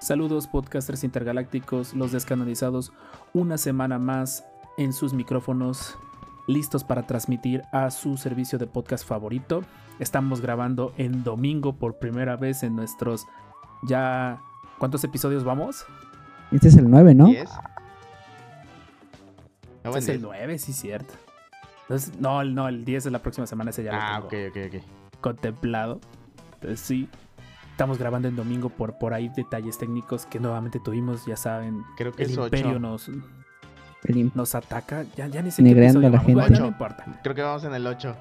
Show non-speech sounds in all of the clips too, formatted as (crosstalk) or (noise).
Saludos podcasters intergalácticos, los descanonizados, una semana más en sus micrófonos, listos para transmitir a su servicio de podcast favorito. Estamos grabando en domingo por primera vez en nuestros ya... ¿Cuántos episodios vamos? Este es el 9, ¿no? Este es el 9, sí, cierto. Entonces, no, el- no, el 10 es la próxima semana, ese ya Ah, lo ok, tengo ok, ok. contemplado. Entonces, sí, estamos grabando en domingo por, por ahí detalles técnicos que nuevamente tuvimos, ya saben. Creo que El es imperio 8. nos, El nos ataca. Ya, ya ni sé Negreando qué a la gente. Bueno, no importa. Creo que vamos en el 8.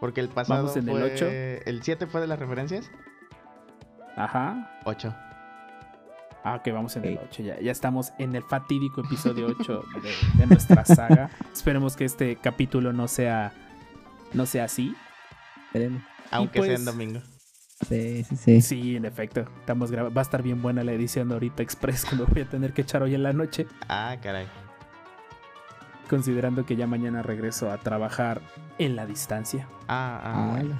Porque el pasado Vamos en el fue... ocho. ¿El 7 fue de las referencias? Ajá. 8. Ah, que vamos en el Ok. 8. Ya, ya estamos en el fatídico episodio 8 de, de nuestra saga. (laughs) Esperemos que este capítulo no sea, no sea así. Esperemos. Aunque sea pues- en domingo. Sí, sí, sí. Sí, en efecto. Estamos graba- Va a estar bien buena la edición de ahorita express (laughs) que me voy a tener que echar hoy en la noche. Ah, caray. Considerando que ya mañana regreso a trabajar en la distancia. Ah, ah, Ah, bueno.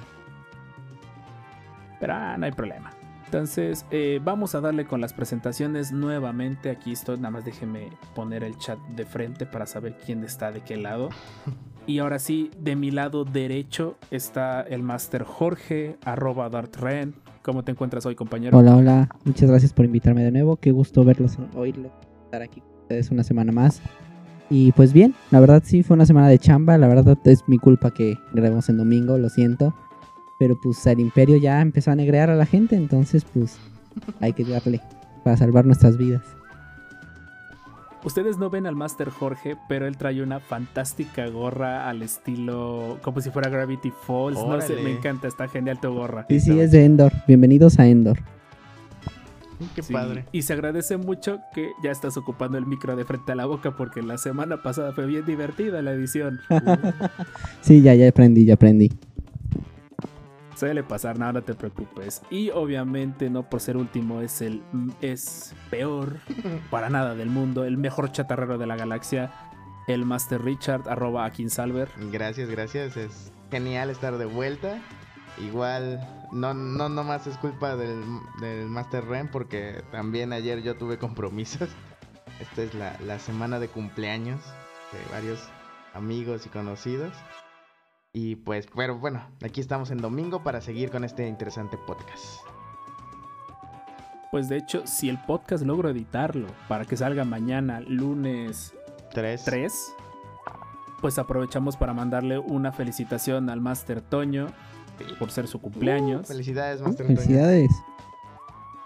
Pero ah, no hay problema. Entonces, eh, vamos a darle con las presentaciones nuevamente. Aquí estoy, nada más déjeme poner el chat de frente para saber quién está de qué lado. (laughs) Y ahora sí, de mi lado derecho está el Master Jorge, arroba DartRen. ¿Cómo te encuentras hoy, compañero? Hola, hola. Muchas gracias por invitarme de nuevo. Qué gusto verlos, oírlos, estar aquí con ustedes una semana más. Y pues bien, la verdad sí fue una semana de chamba. La verdad es mi culpa que grabemos en domingo, lo siento. Pero pues el imperio ya empezó a negrear a la gente, entonces pues hay que darle para salvar nuestras vidas. Ustedes no ven al Master Jorge, pero él trae una fantástica gorra al estilo como si fuera Gravity Falls. No sé, me encanta, está genial tu gorra. Sí, sí, es de Endor. Bienvenidos a Endor. Qué Sí, padre. Y se agradece mucho que ya estás ocupando el micro de frente a la boca porque la semana pasada fue bien divertida la edición. (laughs) Sí, ya, ya aprendí, ya aprendí. Suele pasar, nada, no te preocupes. Y obviamente no por ser último es el es peor (laughs) para nada del mundo, el mejor chatarrero de la galaxia, el Master Richard arroba Akinsalver. Gracias, gracias. Es genial estar de vuelta. Igual, no, no nomás es culpa del, del Master Ren, porque también ayer yo tuve compromisos. Esta es la, la semana de cumpleaños de varios amigos y conocidos. Y pues, pero bueno, aquí estamos en domingo para seguir con este interesante podcast. Pues de hecho, si el podcast logro editarlo para que salga mañana, lunes Tres. 3, pues aprovechamos para mandarle una felicitación al Master Toño por ser su cumpleaños. Uh, felicidades, Uh, Master Toño. Felicidades.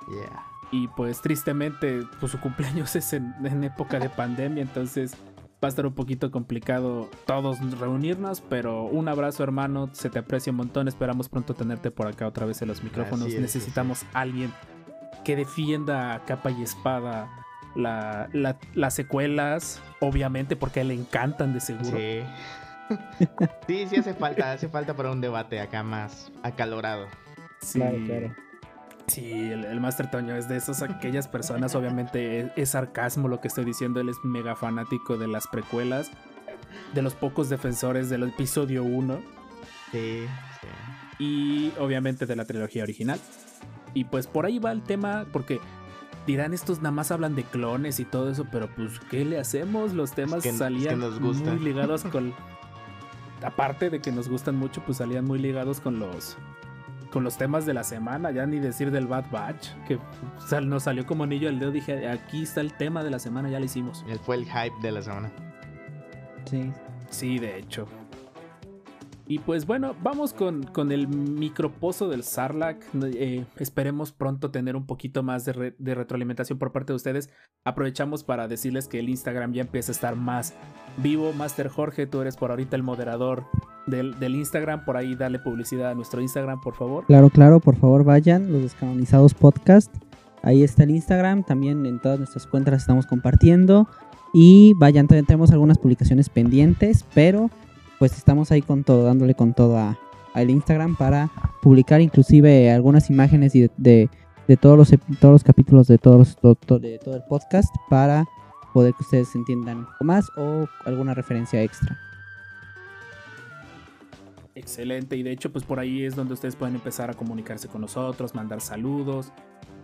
Yeah. Y pues tristemente, pues su cumpleaños es en, en época de pandemia, entonces va a estar un poquito complicado todos reunirnos, pero un abrazo hermano, se te aprecia un montón, esperamos pronto tenerte por acá otra vez en los micrófonos, es, necesitamos a alguien que defienda a capa y espada la- la- las secuelas, obviamente porque a él le encantan de seguro. Sí. (laughs) sí, sí hace falta, hace falta para un debate acá más acalorado. Sí. Claro, claro. Sí, el, el Master Toño es de esas aquellas personas, obviamente es, es sarcasmo lo que estoy diciendo, él es mega fanático de las precuelas, de los pocos defensores del episodio 1 Sí, sí. y obviamente de la trilogía original. Y pues por ahí va el tema, porque dirán estos nada más hablan de clones y todo eso, pero pues ¿qué le hacemos? Los temas que- es que salían nos gusta. muy ligados con... Aparte de que nos gustan mucho, pues salían muy ligados con los con los temas de la semana, ya ni decir del Bad Batch, que sal- nos salió como anillo al dedo, dije, aquí está el tema de la semana, ya lo hicimos. Él Fue el hype de la semana. Sí. Sí, de hecho. Y pues bueno, vamos con, con el micropozo del Sarlacc. Eh, esperemos pronto tener un poquito más de, re- de retroalimentación por parte de ustedes. Aprovechamos para decirles que el Instagram ya empieza a estar más vivo. Master Jorge, tú eres por ahorita el moderador del, del Instagram. Por ahí dale publicidad a nuestro Instagram, por favor. Claro, claro, por favor vayan, los descanonizados podcast. Ahí está el Instagram, también en todas nuestras cuentas estamos compartiendo. Y vayan, tenemos algunas publicaciones pendientes, pero pues estamos ahí con todo, dándole con todo a, al Instagram para publicar inclusive algunas imágenes y de, de, todos, los, todos los capítulos de, todos, de todo el podcast para poder que ustedes entiendan más o alguna referencia extra. Excelente, y de hecho pues por ahí es donde ustedes pueden empezar a comunicarse con nosotros, mandar saludos.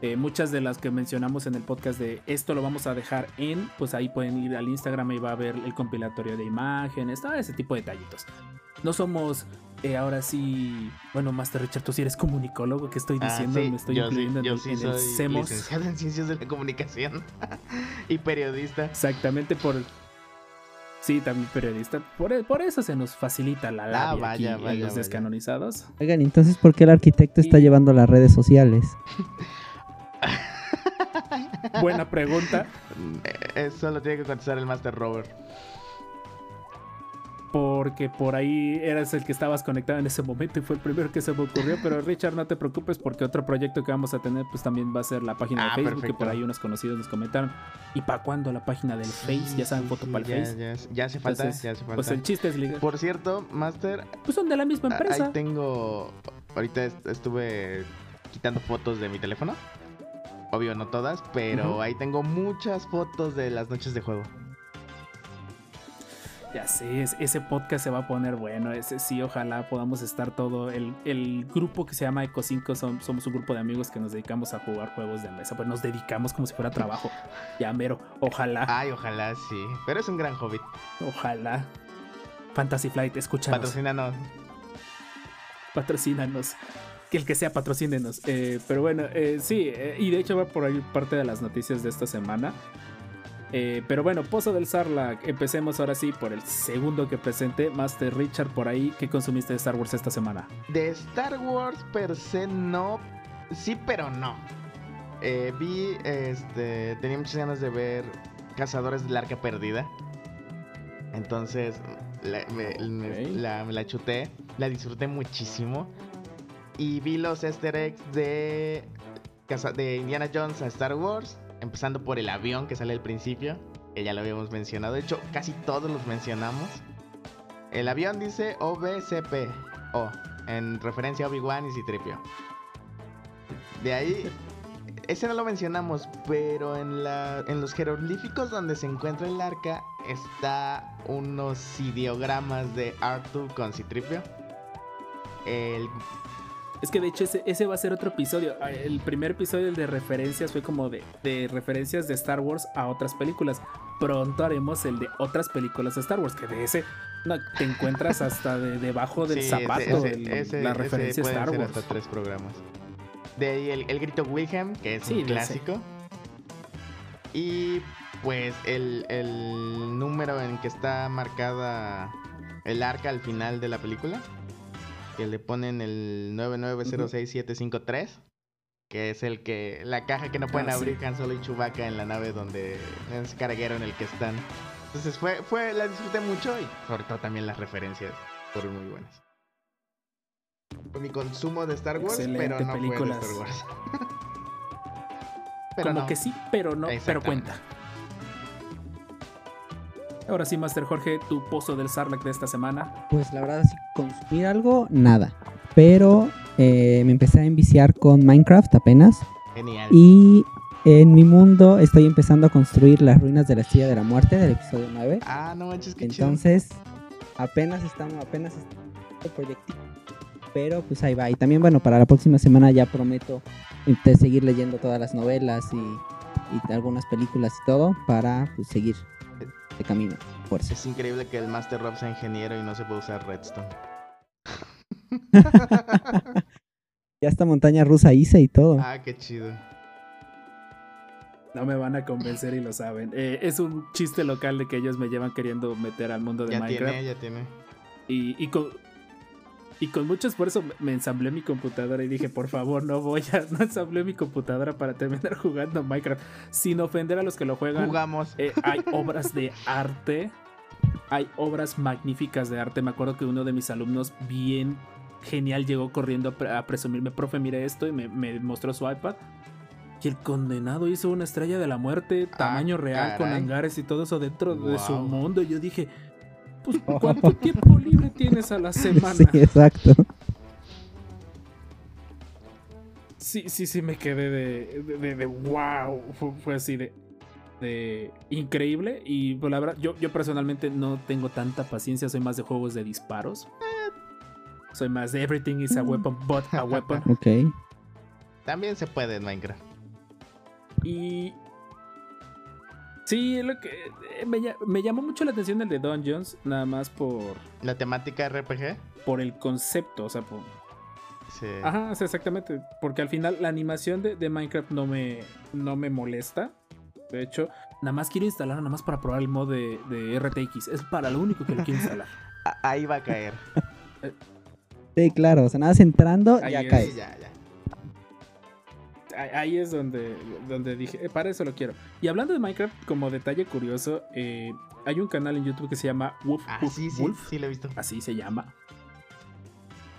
Eh, muchas de las que mencionamos en el podcast de esto lo vamos a dejar en, pues ahí pueden ir al Instagram y va a ver el compilatorio de imágenes, todo ese tipo de detallitos. No somos eh, ahora sí, bueno, Master Richard, tú sí eres comunicólogo, ¿qué estoy ah, diciendo? Me estoy incluyendo en, el, soy licenciado en Ciencias de la Comunicación (laughs) y periodista. Exactamente por... Sí, también periodista. Por, por eso se nos facilita la ah, labia aquí en los descanonizados. Oigan, entonces, ¿por qué el arquitecto está llevando las redes sociales? (laughs) Buena pregunta. Eh, eso lo tiene que contestar el Master Robert porque por ahí eras el que estabas conectado en ese momento y fue el primero que se me ocurrió. Pero (laughs) Richard, no te preocupes porque otro proyecto que vamos a tener pues también va a ser la página de ah, Facebook, que por ahí unos conocidos nos comentaron. ¿Y para cuándo la página del Face? Ya saben, foto para el Face. Ya, hace falta, ya hace falta. Pues el chiste es ligar. Por cierto, Master... Pues son de la misma empresa. Ahí tengo... Ahorita estuve quitando fotos de mi teléfono. Obvio, no todas, pero ahí tengo muchas fotos de las noches de juego. Ya sé, ese podcast se va a poner bueno. Ese sí, ojalá podamos estar todo. El, grupo que se llama Eco 5 somos un grupo de amigos que nos dedicamos a jugar juegos de mesa. Pues nos dedicamos como si fuera trabajo. ya, mero. Ojalá. Ay, ojalá, sí. Pero es un gran hobby. Ojalá. Fantasy Flight, escúchanos. Patrocínanos. Patrocínanos. Que el que sea, patrocínenos. Eh, pero bueno, eh, sí. Eh, y de hecho va por ahí parte de las noticias de esta semana. Eh, pero bueno, Pozo del Sarlacc, empecemos ahora sí por el segundo que presenté, Master Richard, por ahí, ¿qué consumiste de Star Wars esta semana? De Star Wars per se no, sí pero no. Eh, vi, este, tenía muchas ganas de ver Cazadores del Arca Perdida. Entonces me, la, me la chuté, la disfruté muchísimo. Y vi los easter eggs de, de Indiana Jones a Star Wars empezando por el avión que sale al principio, que ya lo habíamos mencionado, de hecho casi todos los mencionamos. El avión dice OBCP, O, en referencia a Obi-Wan y Citripio. De ahí, ese no lo mencionamos, pero en, la, en los jeroglíficos donde se encuentra el arca está unos ideogramas de Arthur con Citripio. El es que de hecho ese, va a ser otro episodio. Ah, el primer episodio de referencias fue como de, referencias de Star Wars a otras películas. Pronto haremos el de otras películas de Star Wars, que de ese no, te encuentras hasta debajo del zapato de la referencia de Star Wars. hasta tres programas. De ahí el, grito Wilhelm, que es un clásico. Y pues el, el número en que está marcada el arca al final de la película que le ponen el 9906753, que es el que la caja que no pueden ah, abrir Han Solo y Chewbacca en la nave donde es carguero en el que están. Entonces fue fue la disfruté mucho y sobre todo también las referencias fueron muy buenas. Fue mi consumo de Star Wars, pero no películas. fue de Star Wars. (laughs) pero Como que sí, pero no, pero cuenta. Ahora sí, Master Jorge, tu pozo del Sarlacc de esta semana. Pues la verdad, si consumir algo, nada. Pero eh, me empecé a enviciar con Minecraft apenas. Genial. Y en mi mundo estoy empezando a construir las ruinas de la Estrella de la Muerte del episodio 9. Ah, no manches, qué Entonces, apenas estamos, apenas estamos este proyectito. Pero pues ahí va. Y también, bueno, para la próxima semana ya prometo seguir leyendo todas las novelas y, y algunas películas y todo para pues, seguir de camino. Fuerza. Es increíble que el Master Rob sea ingeniero y no se puede usar Redstone. (laughs) ya está montaña rusa hice y todo. Ah, qué chido. No me van a convencer y lo saben. Eh, es un chiste local de que ellos me llevan queriendo meter al mundo de ya Minecraft. Tiene, ya tiene. Y, y, con, y con mucho esfuerzo me ensamblé mi computadora y dije, por favor, no voy a, (laughs) no ensamblé mi computadora para terminar (laughs) jugando Minecraft. Sin ofender a los que lo juegan. Jugamos. Eh, hay obras de arte. Hay obras magníficas de arte. Me acuerdo que uno de mis alumnos bien genial llegó corriendo a presumirme, profe, mire esto, y me, mostró su iPad. Y el condenado hizo una estrella de la muerte, tamaño real, con Ah, hangares y todo eso dentro de su mundo. Y yo dije, pues, ¿cuánto tiempo libre tienes a la (laughs) semana? Sí, exacto. Sí, sí, sí, me quedé de, de, de- de wow. Fue, fue así de, de increíble. Y pues, la verdad, yo, yo personalmente no tengo tanta paciencia. Soy más de juegos de disparos. Soy más de everything is a weapon, but a weapon. (laughs) Ok. También se puede en Minecraft. Y. Sí, lo que. eh, Me, lla- me llamó mucho la atención el de Dungeons, nada más por, La temática RPG. por el concepto. O sea, por, Sí. Ajá, sí, exactamente. Porque al final la animación de, de Minecraft no me, no me molesta. De hecho, nada más quiero instalarlo nada más para probar el mod de, de RTX. Es para lo único que lo quiero instalar. (laughs) Ahí va a caer. Sí, claro. O sea, nada más entrando, Ahí ya es. caes. Sí, ya, ya. Ahí- es donde, donde dije, "Eh, para eso lo quiero. Y hablando de Minecraft, como detalle curioso, eh, hay un canal en YouTube que se llama Wolf, Ah, Wolf sí, sí, Wolf. sí lo he visto. Así se llama.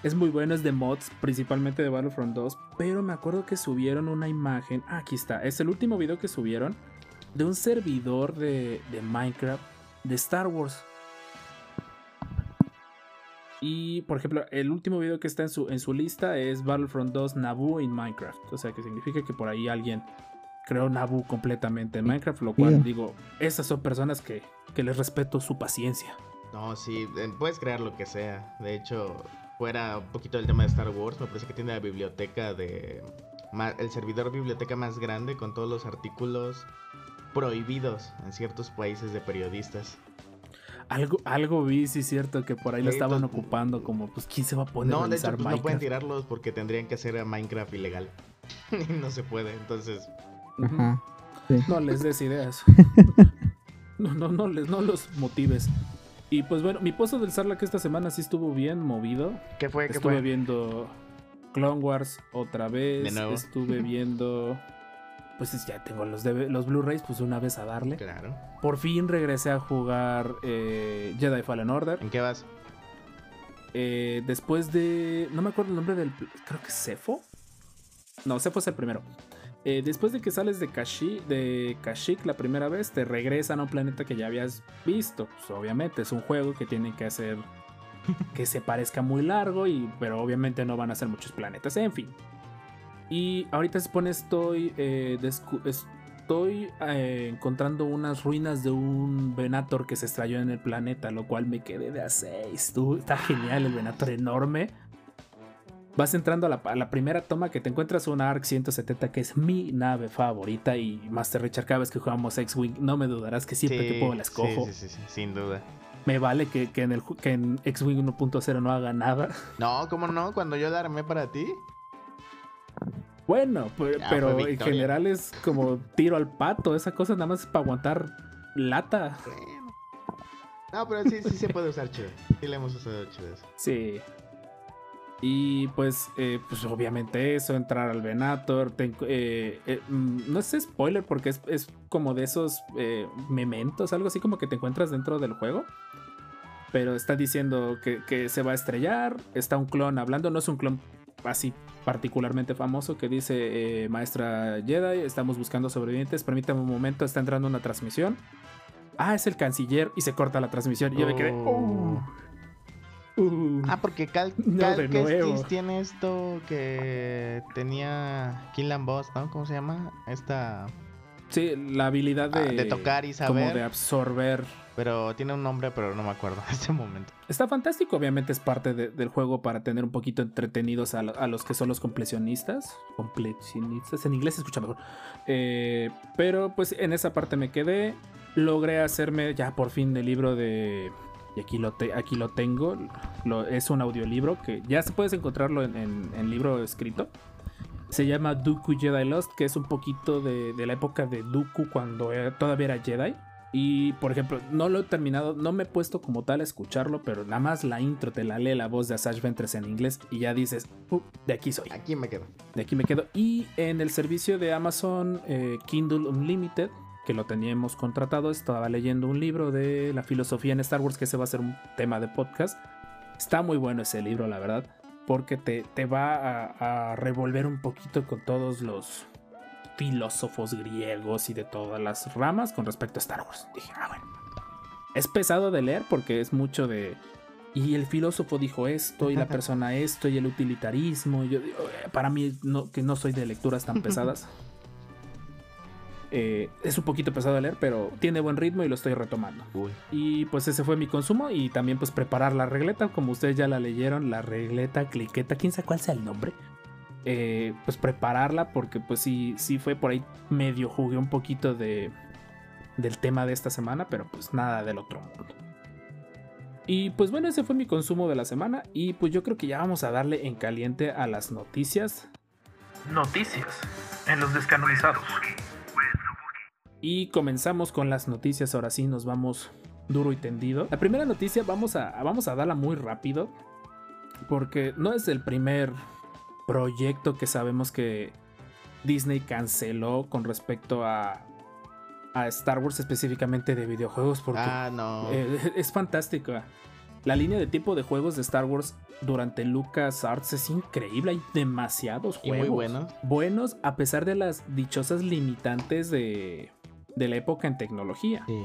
Es muy bueno, es de mods, principalmente de Battlefront 2. Pero me acuerdo que subieron una imagen. ah, aquí está. Es el último video que subieron de un servidor de, de Minecraft de Star Wars. Y por ejemplo, el último video que está en su, en su lista es Battlefront 2 Naboo en Minecraft. O sea que significa que por ahí alguien creó Naboo completamente en Minecraft. Lo cual digo, esas son personas que, que les respeto su paciencia. No, sí, eh, puedes crear lo que sea. De hecho, fuera un poquito del tema de Star Wars, me parece que tiene la biblioteca de. El servidor biblioteca más grande con todos los artículos prohibidos en ciertos países de periodistas. Algo, algo vi, sí, cierto, que por ahí lo estaban entonces- ocupando, como, pues, ¿quién se va a poner a No, de revisar hecho, pues, no pueden tirarlos porque tendrían que hacer a Minecraft ilegal. (laughs) Y no se puede, entonces. No les des ideas. (laughs) no, no, no, les, no los motives. Y pues bueno, mi pozo del Sarlacc esta semana sí estuvo bien movido. ¿Qué fue? ¿Qué Estuve fue? viendo Clone Wars otra vez. De nuevo. Estuve (laughs) viendo. Pues es- ya tengo los, los Blu-rays, pues una vez a darle. Claro. Por fin regresé a jugar eh, Jedi Fallen Order. ¿En qué vas? Eh, después de. No me acuerdo el nombre del. Creo que Cefo. No, Cefo es el primero. Eh, después de que sales de Kashyyyk, de Kashyyyk la primera vez, te regresan a un planeta que ya habías visto. Pues, obviamente es un juego que tienen que hacer (laughs) que se parezca muy largo, y, pero obviamente no van a ser muchos planetas. En fin. Y ahorita se pone estoy. eh, estoy eh, encontrando unas ruinas de un Venator que se estrelló en el planeta, lo cual me quedé de a 6. Está genial el Venator enorme. Vas entrando a la, a la primera toma que te encuentras una ARC 170 que es mi nave favorita y Master Richard cada vez que jugamos X-Wing no me dudarás que siempre que Sí, puedo la escojo. Sí, sí, sí, sí, sin duda. Me vale que, que en, el, que en X-Wing 1.0 no haga nada. No, ¿cómo no? Cuando yo la armé para ti. Bueno, Ya pero en general es como tiro al pato. Esa cosa nada más es para aguantar lata. Bueno. No, pero sí, sí se puede usar chido. Sí le hemos usado chido eso. Sí. Y pues, eh, pues obviamente eso, entrar al Venator. eh, eh, mm, no es spoiler porque es, es como de esos mementos, algo así como que te encuentras dentro del juego. Pero está diciendo que, que se va a estrellar. Está un clon hablando, no es un clon así particularmente famoso que dice eh, Maestra Jedi, estamos buscando sobrevivientes, permítame un momento, está entrando una transmisión. Ah, es el canciller y se corta la transmisión. Y yo me quedé... Oh. "Uh, uh". Ah, porque Cal, (laughs) No, Cal de Kestis nuevo. tiene esto que tenía Kill and Boss, ¿no? ¿Cómo se llama? Esta... Sí, la habilidad ah, de, de tocar y como saber. de absorber. Pero tiene un nombre, pero no me acuerdo (laughs) en este momento. Está fantástico, obviamente es parte de- del juego para tener un poquito entretenidos a, a los que son los completionistas. Completionistas, en inglés se escucha mejor. Eh, pero pues en esa parte me quedé. Logré hacerme ya por fin el libro de... Y aquí lo, te- aquí lo tengo. Es un audiolibro que ya se puedes encontrarlo en, en- libro escrito. Se llama Dooku Jedi Lost, que es un poquito de, de la época de Dooku cuando todavía era Jedi. Y por ejemplo, no lo he terminado, no me he puesto como tal a escucharlo, pero nada más la intro te la lee la voz de Asajj Ventress en inglés y ya dices, "Uh, de aquí soy, Aquí me quedo. de aquí me quedo. Y en el servicio de Amazon eh, Kindle Unlimited, que lo teníamos contratado, estaba leyendo un libro de la filosofía en Star Wars, que ese va a ser un tema de podcast. Está muy bueno ese libro, la verdad, porque te, te va a, a revolver un poquito con todos los filósofos griegos y de todas las ramas con respecto a Star Wars. Dije, ah, bueno. Es pesado de leer porque es mucho de. Y el filósofo dijo esto, y la persona esto, y el utilitarismo. Y yo digo, eh, para mí, no, que no soy de lecturas tan (laughs) pesadas. Eh, es un poquito pesado de leer, pero tiene buen ritmo y lo estoy retomando. Uy. Y pues ese fue mi consumo. Y también pues preparar la regleta, como ustedes ya la leyeron, la regleta, cliqueta, quién sabe cuál sea el nombre. Eh, pues prepararla porque pues sí, sí fue por ahí medio jugué un poquito de, del tema de esta semana, pero pues nada del otro mundo. Y pues bueno, ese fue mi consumo de la semana y pues yo creo que ya vamos a darle en caliente a las noticias. Noticias en los descanonizados. Y comenzamos con las noticias, ahora sí nos vamos duro y tendido. La primera noticia vamos a, vamos a darla muy rápido porque no es el primer proyecto que sabemos que Disney canceló con respecto a, a Star Wars específicamente de videojuegos porque Ah, no. (laughs) eh, es fantástica. La línea de tipo de juegos de Star Wars durante Lucas Arts es increíble. Hay demasiados y juegos. muy buenos. Buenos a pesar de las dichosas limitantes de, de la época en tecnología. Sí.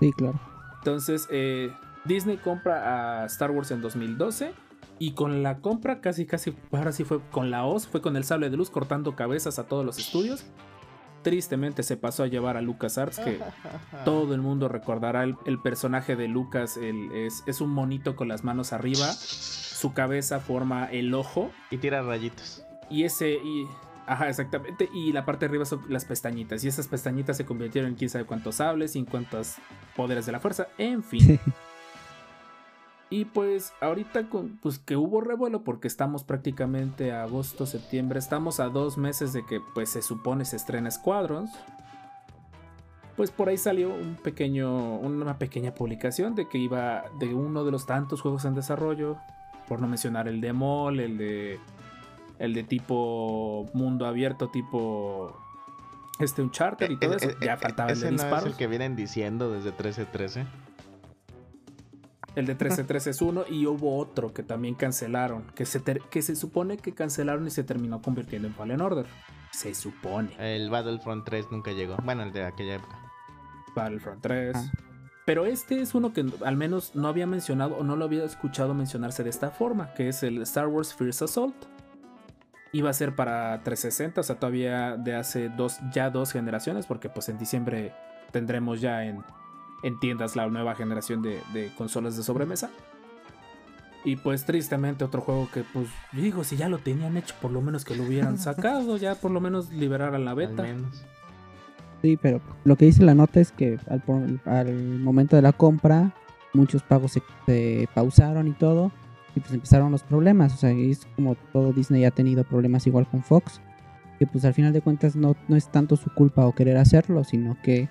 Sí, claro. Entonces, eh, Disney compra a Star Wars en 2012. Y con la compra, casi, casi, ahora sí fue con la Oz, fue con el sable de luz cortando cabezas a todos los estudios. Tristemente se pasó a llevar a LucasArts, que (laughs) todo el mundo recordará el, el personaje de Lucas. el- es, es un monito con las manos arriba. Su cabeza forma el ojo. Y tira rayitos. Y ese. Y, ajá, exactamente. Y la parte de arriba son las pestañitas. Y esas pestañitas se convirtieron en quién sabe cuántos sables y en cuántos poderes de la fuerza. En fin. (laughs) Y pues ahorita con, pues que hubo revuelo porque estamos prácticamente a agosto, septiembre, estamos a dos meses de que pues se supone se estrena Squadrons. Pues por ahí salió un pequeño, una pequeña publicación de que iba de uno de los tantos juegos en desarrollo, por no mencionar el de Mol, el de el de tipo mundo abierto, tipo este Uncharted y todo Eh, eso. eh, Ya eh, faltaba el de no es el que vienen diciendo desde 1313. El de 1313 es uno y hubo otro que también cancelaron, que se, ter- que se supone que cancelaron y se terminó convirtiendo en Fallen Order. Se supone. El Battlefront 3 nunca llegó. Bueno, el de aquella época. Battlefront 3. Ah. Pero este es uno que al menos no había mencionado o no lo había escuchado mencionarse de esta forma, que es el Star Wars First Assault. Iba a ser para 360, o sea, todavía de hace dos, ya dos generaciones, porque pues en diciembre tendremos ya en, en tiendas la nueva generación de, de consolas de sobremesa. Y pues tristemente otro juego que pues yo digo, si ya lo tenían hecho, por lo menos que lo hubieran (laughs) sacado, ya por lo menos liberaran la Al beta. menos. Sí, pero lo que dice la nota es que al, momento de la compra muchos pagos se, se pausaron y todo y pues empezaron los problemas. O sea, es como todo Disney ha tenido problemas igual con Fox, que pues al final de cuentas no, no es tanto su culpa o querer hacerlo, sino que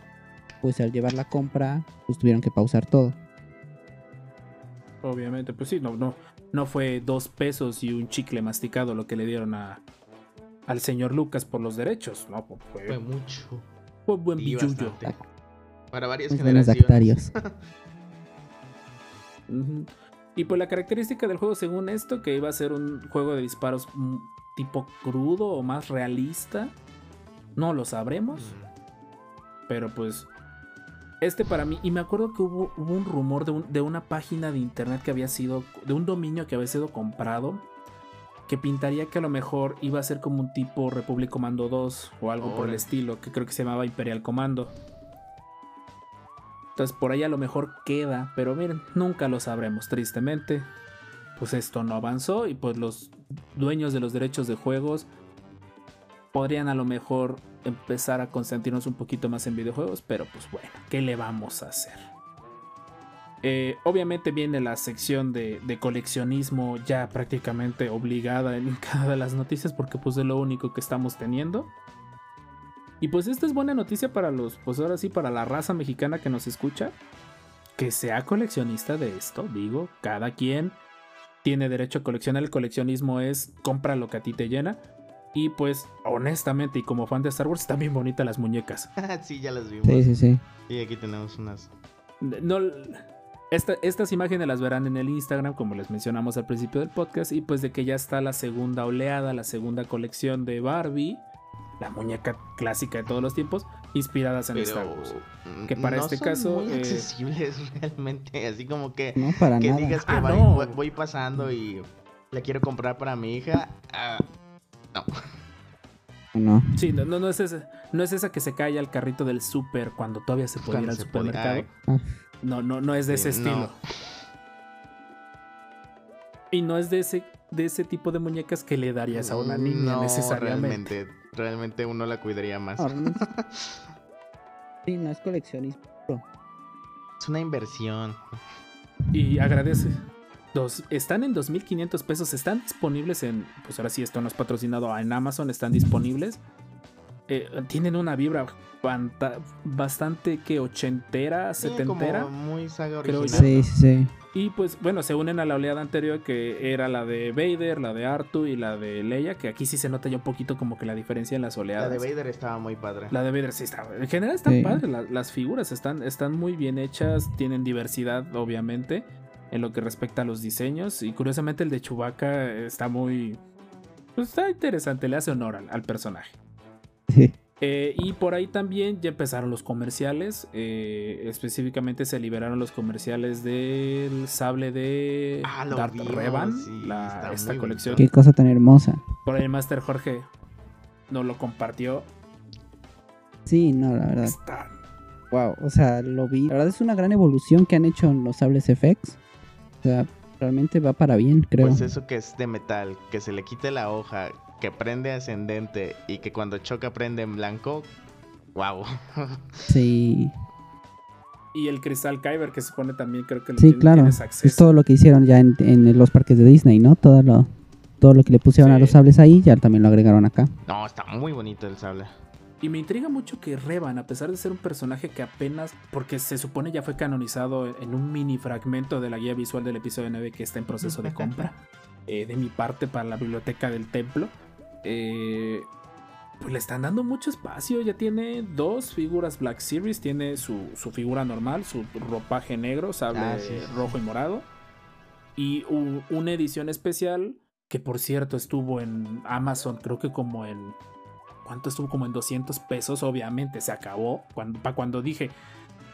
pues al llevar la compra pues tuvieron que pausar todo. Obviamente, pues sí, no, no, no fue dos pesos y un chicle masticado lo que le dieron a, al señor Lucas por los derechos. No, fue, Fue mucho. fue buen bastante. Para varias Muy generaciones. (laughs) Y pues la característica del juego, según esto, que iba a ser un juego de disparos mm, tipo crudo o más realista, no lo sabremos. Pero pues. Este para mí. Y me acuerdo que hubo, hubo un rumor de, un- de una página de internet que había sido. De un dominio que había sido comprado. Que pintaría que a lo mejor iba a ser como un tipo Republic Commando 2 o algo por el estilo. Que creo que se llamaba Imperial Commando. Entonces por ahí a lo mejor queda. Pero miren, nunca lo sabremos, tristemente. Pues esto no avanzó. Y pues los dueños de los derechos de juegos podrían a lo mejor empezar a consentirnos un poquito más en videojuegos, pero pues bueno, ¿qué le vamos a hacer? Eh, obviamente viene la sección de, de coleccionismo ya prácticamente obligada en (laughs) cada de las noticias porque pues es lo único que estamos teniendo. Y pues esta es buena noticia para los, pues ahora sí, para la raza mexicana que nos escucha. Que sea coleccionista de esto, digo, cada quien tiene derecho a coleccionar. El coleccionismo es compra lo que a ti te llena. Y pues, honestamente, y como fan de Star Wars, están bien bonitas las muñecas. (laughs) sí, ya las vimos. Sí, sí, sí. Y aquí tenemos unas. No, esta- estas imágenes las verán en el Instagram, como les mencionamos al principio del podcast. Y pues de que ya está la segunda oleada, la segunda colección de Barbie. la muñeca clásica de todos los tiempos, inspiradas en Star Wars. Que para no este son caso, Muy eh, accesibles (laughs) realmente. Así como que. No, para que nada. digas que Ah, va- no. voy, voy pasando y la quiero comprar para mi hija. ah, no. No. Sí, no, no, no es esa, no es esa que se cae al carrito del súper cuando todavía se podía ir al supermercado. Ah, No, no, no es de ese Sí, estilo. no. Y no es de ese, de ese tipo de muñecas que le darías a una niña No, necesariamente. Realmente, realmente uno la cuidaría más. (laughs) realmente- sí, no es coleccionismo. Es una inversión. Y agradece. Dos, están en 2.500 pesos. Están disponibles en. Pues ahora sí, esto no es patrocinado. En Amazon están disponibles. Eh, tienen una vibra bastante que ochentera, Sí, setentera. como muy saga Creo original. Sí, sí, sí. Y pues bueno, se unen a la oleada anterior que era la de Vader, la de Artu y la de Leia. Que aquí sí se nota ya un poquito como que la diferencia en las La oleadas. de Vader estaba muy padre. La de Vader sí está. En general están Sí. padres. la- las figuras están, están muy bien hechas. Tienen diversidad, obviamente. En lo que respecta a los diseños. Y curiosamente el de Chewbacca está muy. Pues está interesante. Le hace honor al, al personaje. Sí. Eh, y por ahí también ya empezaron los comerciales. eh, específicamente se liberaron los comerciales del sable de Ah, Darth vimos, Revan. sí, la- esta colección. Qué cosa tan hermosa. Por ahí el Master Jorge nos lo compartió. Sí, no, la verdad. Está Wow, o sea, lo vi. La verdad es una gran evolución que han hecho en los sables FX. O sea, realmente va para bien, creo. Pues eso que es de metal, que se le quite la hoja, que prende ascendente y que cuando choca prende en blanco. Wow. (laughs) Sí, Y el Cristal Kyber, que se supone también creo que lo sí, claro. tienes Es acceso. todo lo que hicieron ya en, en los parques de Disney, ¿no? Todo lo, todo lo que le pusieron a los sables ahí, ya también lo agregaron acá. No, está muy bonito el sable. Y me intriga mucho que Revan, a pesar de ser un personaje que apenas, porque se supone ya fue canonizado en un mini fragmento de la guía visual del episodio 9 que está en proceso de compra, (laughs) eh, de mi parte para la biblioteca del templo, eh, pues le están dando mucho espacio. Ya tiene dos figuras Black Series, tiene su, su figura normal, su ropaje negro, sable Ah, sí, sí, rojo y morado, y una edición especial que por cierto estuvo en Amazon, creo que como en ¿Cuánto estuvo? Como en 200 pesos, obviamente se acabó. Cuando, para cuando dije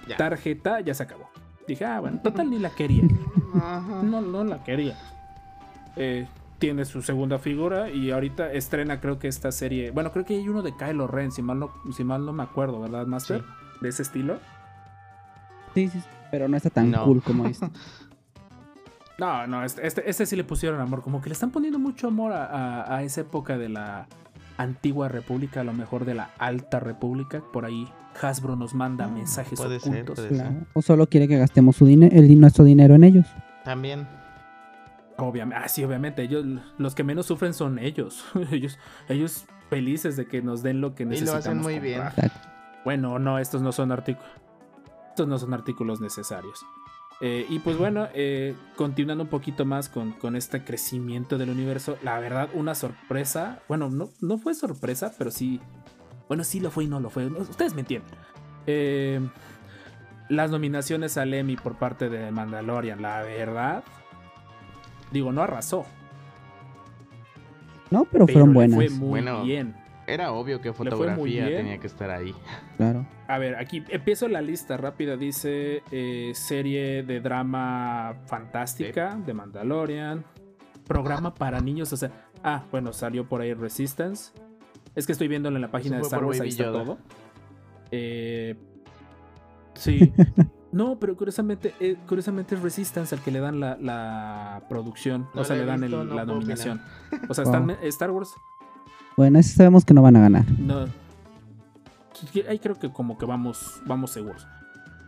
Ya. tarjeta, ya se acabó. Dije, ah, bueno, total ni la (laughs) quería. Ajá. No, no la quería. Eh, tiene su segunda figura y ahorita estrena, creo que esta serie. Bueno, creo que hay uno de Kylo Ren, si mal no, si mal no me acuerdo, ¿verdad, Master? Sí. De ese estilo. Sí, sí, sí, pero no está tan No. cool como este. (laughs) No, no, este, este, este sí le pusieron amor. Como que le están poniendo mucho amor a, a- a esa época de la antigua república, a lo mejor de la alta república. Por ahí Hasbro nos manda Mm, mensajes puede ser, ocultos. puede Claro. O solo quiere que gastemos su dinero, el, nuestro dinero en ellos. También. Obviamente, ah, sí, obviamente. Ellos, los que menos sufren son ellos. (laughs) ellos, ellos felices de que nos den lo que Y lo necesitamos. hacen muy bien. comprar. Bueno, no, estos no son artículos. Estos no son artículos necesarios. Eh, y pues bueno, eh, continuando un poquito más con, con este crecimiento del universo, la verdad, una sorpresa. Bueno, no, no fue sorpresa, pero sí. Bueno, sí lo fue y no lo fue. Ustedes me entienden. Eh, las nominaciones al Emmy por parte de Mandalorian, la verdad. Digo, no arrasó. No, pero, Pero fueron buenas. fue muy Bueno. bien. Era obvio que fotografía tenía que estar ahí. Claro. A ver, aquí empiezo la lista rápida. Dice eh, serie de drama fantástica de Mandalorian. Programa para niños. O sea, ah, bueno, salió por ahí Resistance. Es que estoy viéndolo en la página de Star Wars, ahí está todo. Eh, sí. (laughs) No, pero curiosamente, eh, curiosamente es Resistance al que le dan la, la producción. No o sea, le dan visto, el- no la nominación. O sea, (laughs) Wow. están, Star Wars Bueno, ese sabemos que no van a ganar. no. Ahí creo que como que vamos, vamos seguros.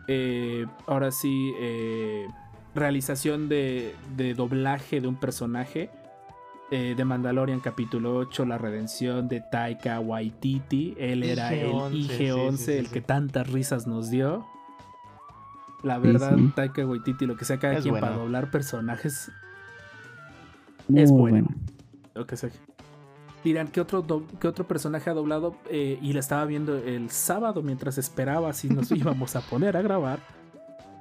Eh, ahora sí, eh, realización de, de doblaje de un personaje. eh, de Mandalorian capítulo 8, la redención de Taika Waititi. Él era el IG-11, IG-11, sí, sí, sí, el sí. que tantas risas nos dio. La verdad, sí. Taika Waititi, lo que sea cada Es quien para doblar personajes, Muy Es bueno. bueno. lo que sea. Dirán, ¿qué otro, otro personaje ha doblado? Eh, y la estaba viendo el sábado mientras esperaba si nos (laughs) íbamos a poner a grabar.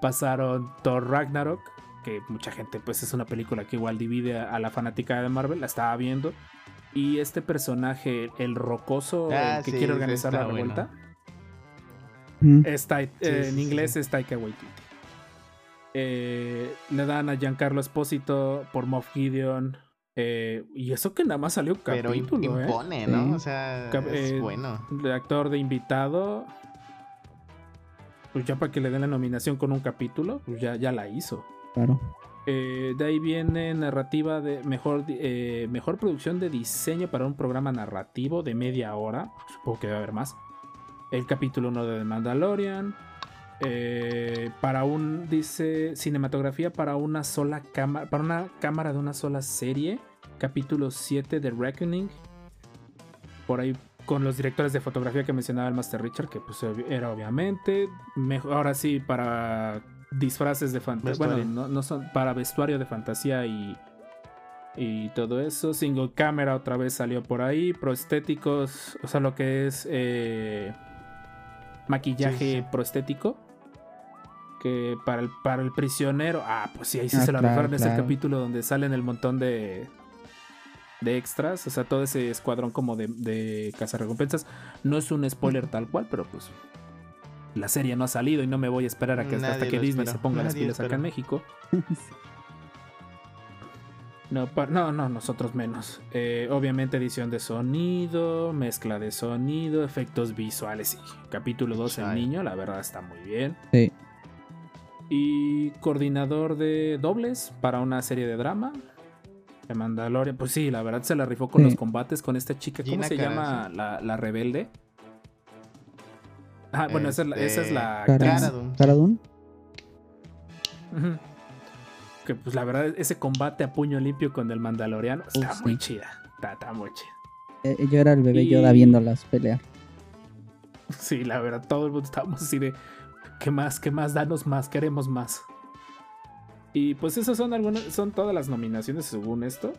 Pasaron Thor Ragnarok, que mucha gente, pues es una película que igual divide a, a la fanática de Marvel, la estaba viendo. Y este personaje, el rocoso, Ah, el que sí, quiere organizar la está bueno. revuelta, Mm. es Tai- Sí, eh, sí, en sí. inglés es Taika Waititi. Eh, le dan a Giancarlo Espósito por Moff Gideon. Eh, y eso que nada más salió Pero capítulo, ¿eh? impone, ¿no? O sea, Cap- es eh, bueno. de actor de invitado. Pues ya para que le den la nominación con un capítulo, pues ya, ya la hizo. Claro. Eh, de ahí viene narrativa de mejor, eh, mejor producción de diseño para un programa narrativo de media hora. Supongo que debe haber más. El capítulo 1 de The Mandalorian. Eh, para un, dice, cinematografía para una sola cámara, para una cámara de una sola serie. Capítulo 7 de Reckoning. Por ahí con los directores de fotografía que mencionaba el Master Richard, que pues era obviamente. Mejor, ahora sí, para disfraces de fantasía. Bueno, no, no son para vestuario de fantasía y, y todo eso. Single camera otra vez salió por ahí. Prostéticos, o sea, lo que es eh, maquillaje Sí, sí. prostético. Que para el, para el prisionero. Ah, pues sí, ahí sí Ah, se la claro, rifaron. Es el claro. capítulo donde salen el montón de. De extras, o sea, todo ese escuadrón como de, de cazarrecompensas. No es un spoiler tal cual, pero pues la serie no ha salido y no me voy a esperar a que hasta que Disney se ponga las nadie pilas acá en México. (laughs) No, no, no, nosotros menos. Eh, obviamente edición de sonido, mezcla de sonido, efectos visuales. Y capítulo 2, el niño, la verdad está muy bien. Sí. Y coordinador de dobles para una serie de drama. De Mandalorian. Pues sí, la verdad se la rifó con Sí. los combates con esta chica. ¿Cómo Gina se Carano. llama la, la rebelde? Ah, bueno, esa, es la, esa es la Este, actriz. Cara Dune. Cara Dune. Ujú. Que pues la verdad, ese combate a puño limpio con el Mandaloriano está Uf, muy sí. chida. Está, está muy chida. Eh, yo era el bebé Y- Yoda viéndolas pelear. Sí, la verdad, todo el mundo estábamos así de. ¿Qué más? ¿Qué más? Danos más, queremos más. Y pues esas son algunas, son todas las nominaciones según esto.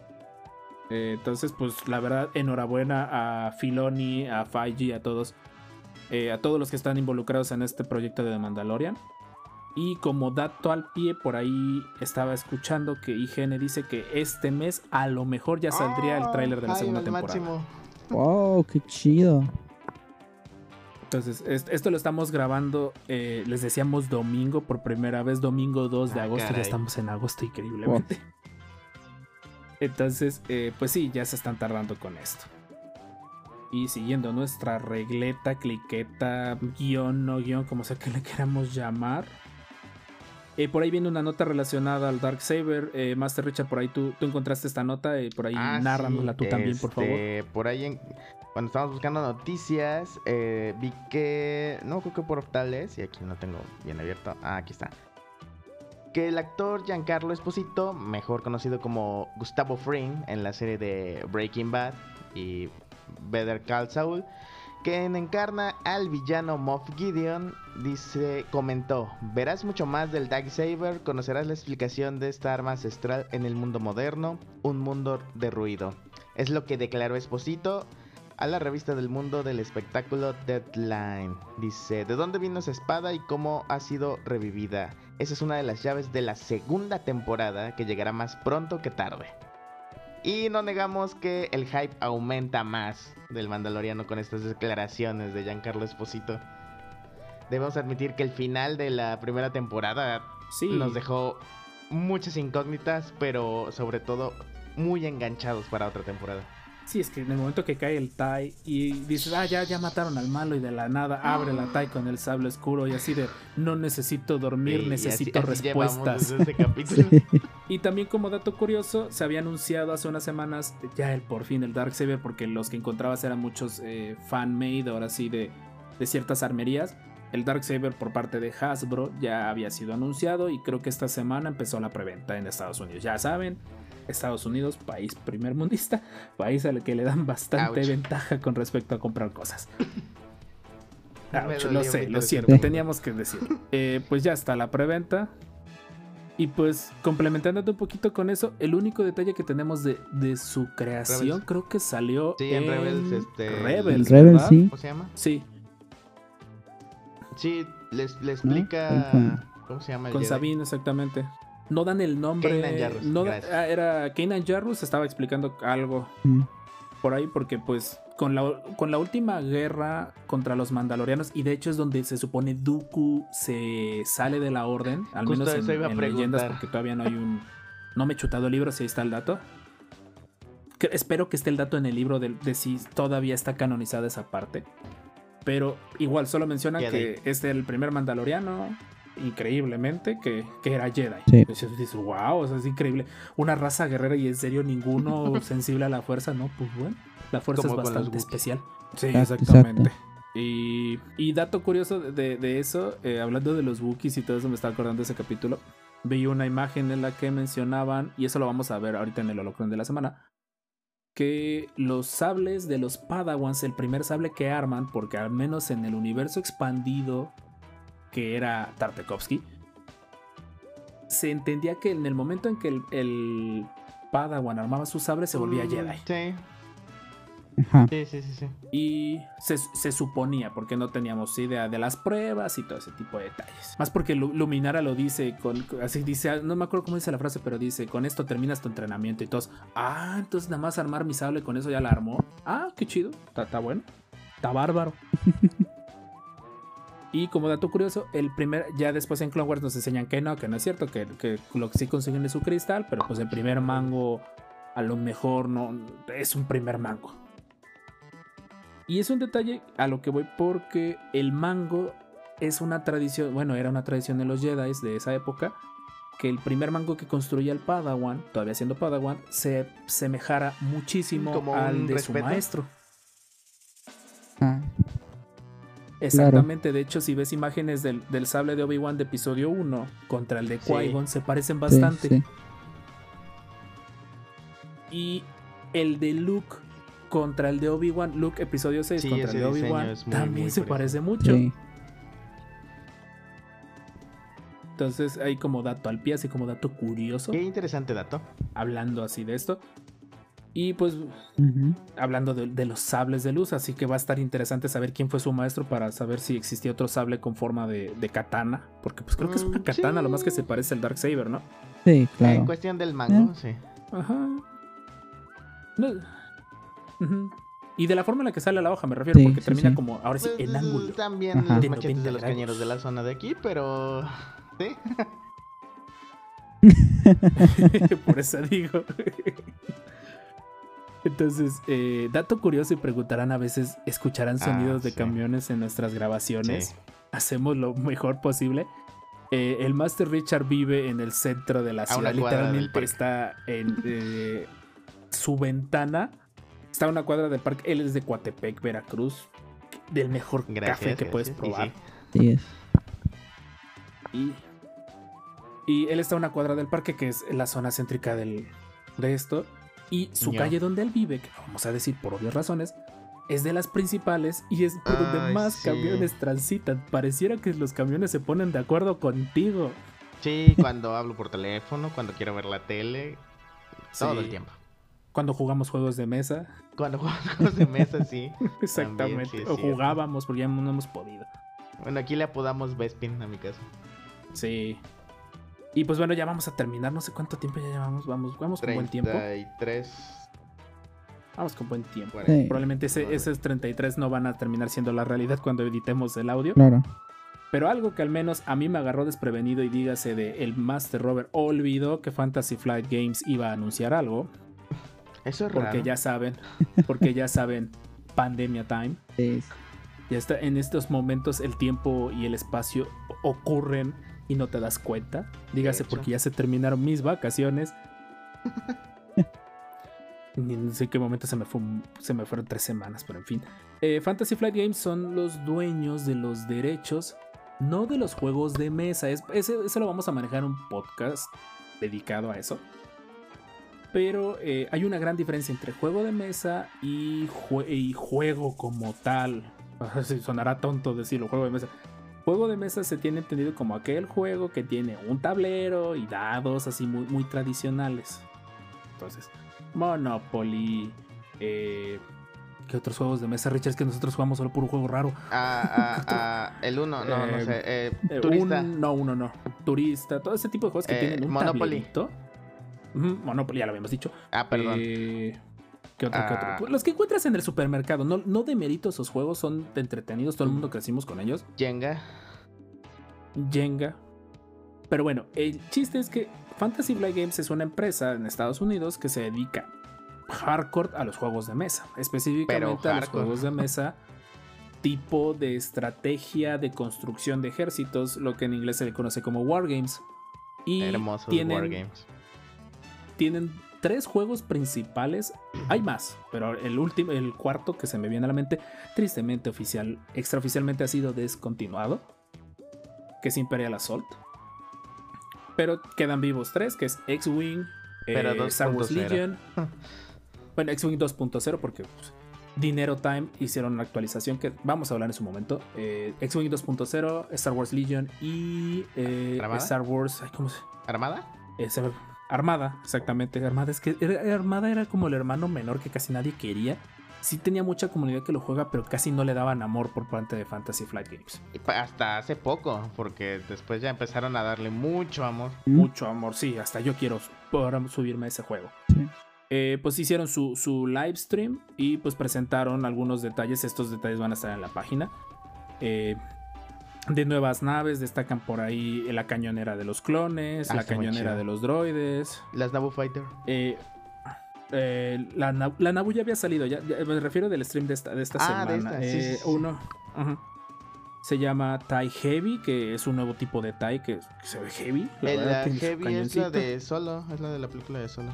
Eh, entonces, pues la verdad, enhorabuena a Filoni, a Feige, a todos. eh, a todos los que están involucrados en este proyecto de The Mandalorian. Y como dato al pie, por ahí estaba escuchando que IGN dice que este mes a lo mejor ya saldría el Oh, tráiler de la segunda temporada. máximo. Wow, qué chido. Entonces, es- esto lo estamos grabando, eh, les decíamos domingo por primera vez, domingo 2 de Ah, agosto, caray. ya estamos en agosto increíblemente. Entonces, eh, pues sí, ya se están tardando con esto. Y siguiendo nuestra regleta, cliqueta, guion, no guion, como sea que le queramos llamar. Eh, por ahí viene una nota relacionada al Dark Saber. Master Richard, por ahí tú, tú encontraste esta nota, eh, por ahí Ah, sí, tú también, por favor. este, Por ahí, en- cuando estábamos buscando noticias, eh, vi que. No creo que portales, y aquí no tengo bien abierto. Ah, aquí está. Que el actor Giancarlo Esposito, mejor conocido como Gustavo Fring en la serie de Breaking Bad y Better Call Saul, quien encarna al villano Moff Gideon, dice, comentó, verás mucho más del Darksaber, conocerás la explicación de esta arma ancestral en el mundo moderno, un mundo de ruido. Es lo que declaró Esposito a la revista del mundo del espectáculo Deadline. Dice, ¿de dónde vino esa espada y cómo ha sido revivida? Esa es una de las llaves de la segunda temporada que llegará más pronto que tarde. Y no negamos que el hype aumenta más del Mandaloriano con estas declaraciones de Giancarlo Esposito. Debemos admitir que el final de la primera temporada Sí. nos dejó muchas incógnitas, pero sobre todo muy enganchados para otra temporada. Sí, es que en el momento que cae el Tai y dices, ah, ya, ya mataron al malo y de la nada abre la Tai con el sable oscuro y así de, no necesito dormir, Sí, así- necesito así respuestas. ese capítulo. (laughs) Y también como dato curioso, se había anunciado hace unas semanas ya el por fin el Darksaber, porque los que encontrabas eran muchos eh, fan-made, ahora sí, de, de ciertas armerías. El Darksaber por parte de Hasbro ya había sido anunciado y creo que esta semana empezó la preventa en Estados Unidos. Ya saben, Estados Unidos, país primermundista, país al que le dan bastante Ouch. ventaja con respecto a comprar cosas. (laughs) Ouch, lo sé, lo siento, teníamos que decirlo. Eh, pues ya está la preventa. Y pues complementándote un poquito con eso, el único detalle que tenemos de, de su creación Rebels. creo que salió Sí, en Rebels, este, Rebels, En Rebels, ¿verdad? sí. ¿Cómo se llama? Sí, Sí, les, le ¿Cuál explica... ¿Cómo se llama el con Jedi? Sabine exactamente. No dan el nombre. Kanan Jarrus, no da- ah, era Kanan Jarrus estaba explicando algo Mm. por ahí porque pues con la, con la última guerra contra los mandalorianos y de hecho es donde se supone Dooku se sale de la orden, al Justo menos en, eso iba a en leyendas porque todavía no hay un... No me he chutado el libro, si ahí está el dato. Que- espero que esté el dato en el libro de, de si todavía está canonizada esa parte. Pero igual solo mencionan Jedi. que es el primer mandaloriano, increíblemente, que, que era Jedi. Sí. Entonces dices, wow, o sea, es increíble. Una raza guerrera y en serio ninguno (laughs) sensible a la fuerza, ¿no? Pues bueno, la fuerza Como es bastante especial. Sí, Exacto, exactamente. exacto. Y, y dato curioso de, de eso, eh, hablando de los Wookiees y todo eso, me estaba acordando de ese capítulo. Vi una imagen en la que mencionaban, y eso lo vamos a ver ahorita en el holocron de la semana, que los sables de los Padawans, el primer sable que arman, porque al menos en el universo expandido que era Tartakovsky, se entendía que en el momento en que el, el Padawan armaba su sable se volvía Mm, Jedi. Sí, Ajá. sí, sí, sí. sí. Y se, se suponía, porque no teníamos idea de las pruebas y todo ese tipo de detalles. Más porque Lu- Luminara lo dice, con, así dice, no me acuerdo cómo dice la frase, pero dice, con esto terminas tu entrenamiento y todos, ah, entonces nada más armar mi sable, con eso ya la armó. Ah, qué chido, está, está bueno, está bárbaro. (laughs) y como dato curioso, el primer, ya después en Clone Wars nos enseñan que no, que no es cierto, que, que lo que sí consiguen es su cristal, pero pues el primer mango a lo mejor no es un primer mango. Y es un detalle a lo que voy porque el mango es una tradición, bueno, era una tradición de los Jedi de esa época, que el primer mango que construía el Padawan, todavía siendo Padawan, se semejara muchísimo Como al de respeto. su maestro. Ah, Exactamente, de hecho, si ves imágenes del, del sable de Obi-Wan de episodio 1 contra el de Sí. Qui-Gon, se parecen bastante. sí. Y el de Luke contra el de Obi-Wan, Luke episodio 6 Sí, contra el de Obi-Wan, también muy se parece mucho. Sí. Entonces, ahí como dato al pie, así como dato curioso, Qué interesante dato. hablando así de esto. Y pues Ujú. hablando de, de los sables de luz, así que va a estar interesante saber quién fue su maestro para saber si existía otro sable con forma de, de katana. Porque pues creo que es una Mm, katana, sí. lo más que se parece al Dark Saber, ¿no? Sí, claro. En cuestión del mango, ¿Eh? sí. Ajá. No- Ujú. Y de la forma en la que sale la hoja, me refiero, Sí, porque sí, termina sí. como, ahora sí, Pues, en ángulo. También Ajá. los De machetes 90 de los cañeros de la zona de aquí, pero. Sí. (laughs) (laughs) Por eso digo. (laughs) Entonces, eh, dato curioso y preguntarán a veces, ¿escucharán Ah, sonidos de sí. camiones en nuestras grabaciones? Sí. Hacemos lo mejor posible. Eh, el Master Richard vive en el centro de la A ciudad, literalmente está en (laughs) eh, su ventana. Está a una cuadra del parque. Él es de Coatepec, Veracruz. Del mejor Gracias. café que puedes gracias. Probar. sí. Sí es. Y, y él está a una cuadra del parque, que es la zona céntrica del, de esto. Y su calle donde él vive, que vamos a decir por obvias razones, es de las principales y es por donde más sí. camiones transitan. Pareciera que los camiones se ponen de acuerdo contigo. Sí, (laughs) cuando hablo por teléfono, cuando quiero ver la tele, todo el tiempo. Cuando jugamos juegos de mesa. Cuando jugamos juegos de mesa, sí. (laughs) Exactamente. sí o jugábamos porque ya no hemos podido. Bueno, aquí le apodamos Bespin a mi casa. Sí. Y pues bueno, ya vamos a terminar. No sé cuánto tiempo ya llevamos. Vamos, vamos con buen tiempo. 33. Vamos con buen tiempo. 40. Sí. Probablemente ese, esos 33 no van a terminar siendo la realidad cuando editemos el audio. Claro. Pero algo que al menos a mí me agarró desprevenido y dígase de el Master Robert olvidó que Fantasy Flight Games iba a anunciar algo. Eso es Porque raro. ya saben, porque ya saben, Pandemia Time. Sí. Ya está, en estos momentos el tiempo y el espacio ocurren y no te das cuenta. Dígase porque ya se terminaron mis vacaciones. (laughs) Ni no sé en qué momento se me, fue, se me fueron tres semanas, pero en fin. Eh, Fantasy Flight Games son los dueños de los derechos, no de los juegos de mesa. Es, ese, ese lo vamos a manejar en un podcast dedicado a eso. Pero eh, hay una gran diferencia entre juego de mesa y, jue- y juego como tal. (laughs) Sonará tonto decirlo, juego de mesa. Juego de mesa se tiene entendido como aquel juego que tiene un tablero y dados así muy, muy tradicionales. Entonces, Monopoly. Eh, ¿Qué otros juegos de mesa, Richard? Es que nosotros jugamos solo por un juego raro. Ah, ah, (laughs) ah, el uno, no, no Eh, sé. eh, Eh, turista. un- no, uno no. Turista, todo ese tipo de juegos que Eh, tienen un Monopoly. Monopoly, ya lo habíamos dicho. Ah, perdón. ¿Qué otro, qué otro? Ah. Pues Los que encuentras en el supermercado. No, no de mérito esos juegos, son entretenidos. Todo el Mm. mundo crecimos con ellos. Jenga. Jenga. Pero bueno, el chiste es que Fantasy Flight Games es una empresa en Estados Unidos que se dedica hardcore a los juegos de mesa. Específicamente a los juegos de mesa tipo de estrategia de construcción de ejércitos, lo que en inglés se le conoce como Wargames. Y Hermosos tienen, Wargames. tienen tres juegos principales. Hay más, pero el último, el cuarto que se me viene a la mente, tristemente oficial, extraoficialmente ha sido descontinuado, que es Imperial Assault. Pero quedan vivos tres, que es X-Wing, eh, Star Wars 2.0. Legion. (laughs) bueno, X-Wing 2.0 porque pues, Dinero Time hicieron una actualización que vamos a hablar en su momento. Eh, X-Wing 2.0, Star Wars Legion y eh, ¿Armada? Star Wars... ay, ¿Cómo se ¿Armada? eh, Armada, exactamente. Armada es que era- Armada era como el hermano menor que casi nadie quería. Sí tenía mucha comunidad que lo juega, pero casi no le daban amor por parte de Fantasy Flight Games. Hasta hace poco, porque después ya empezaron a darle mucho amor. Mucho amor, sí, hasta yo quiero subirme a ese juego. Sí. Eh, pues hicieron su, su live stream y pues presentaron algunos detalles. Estos detalles van a estar en la página. Eh, de nuevas naves, destacan por ahí la cañonera de los clones, Ah, la cañonera de los droides. Las Naboo Fighter. Eh, eh, la, la Nabu ya había salido, ya, ya- me refiero del stream de esta, de esta Ah, de semana. esta, sí, Eh, sí, sí. Uno se llama TIE Heavy, que es un nuevo tipo de TIE que, que se ve heavy. La verdad, la Heavy es la de Solo, es la de la película de Solo.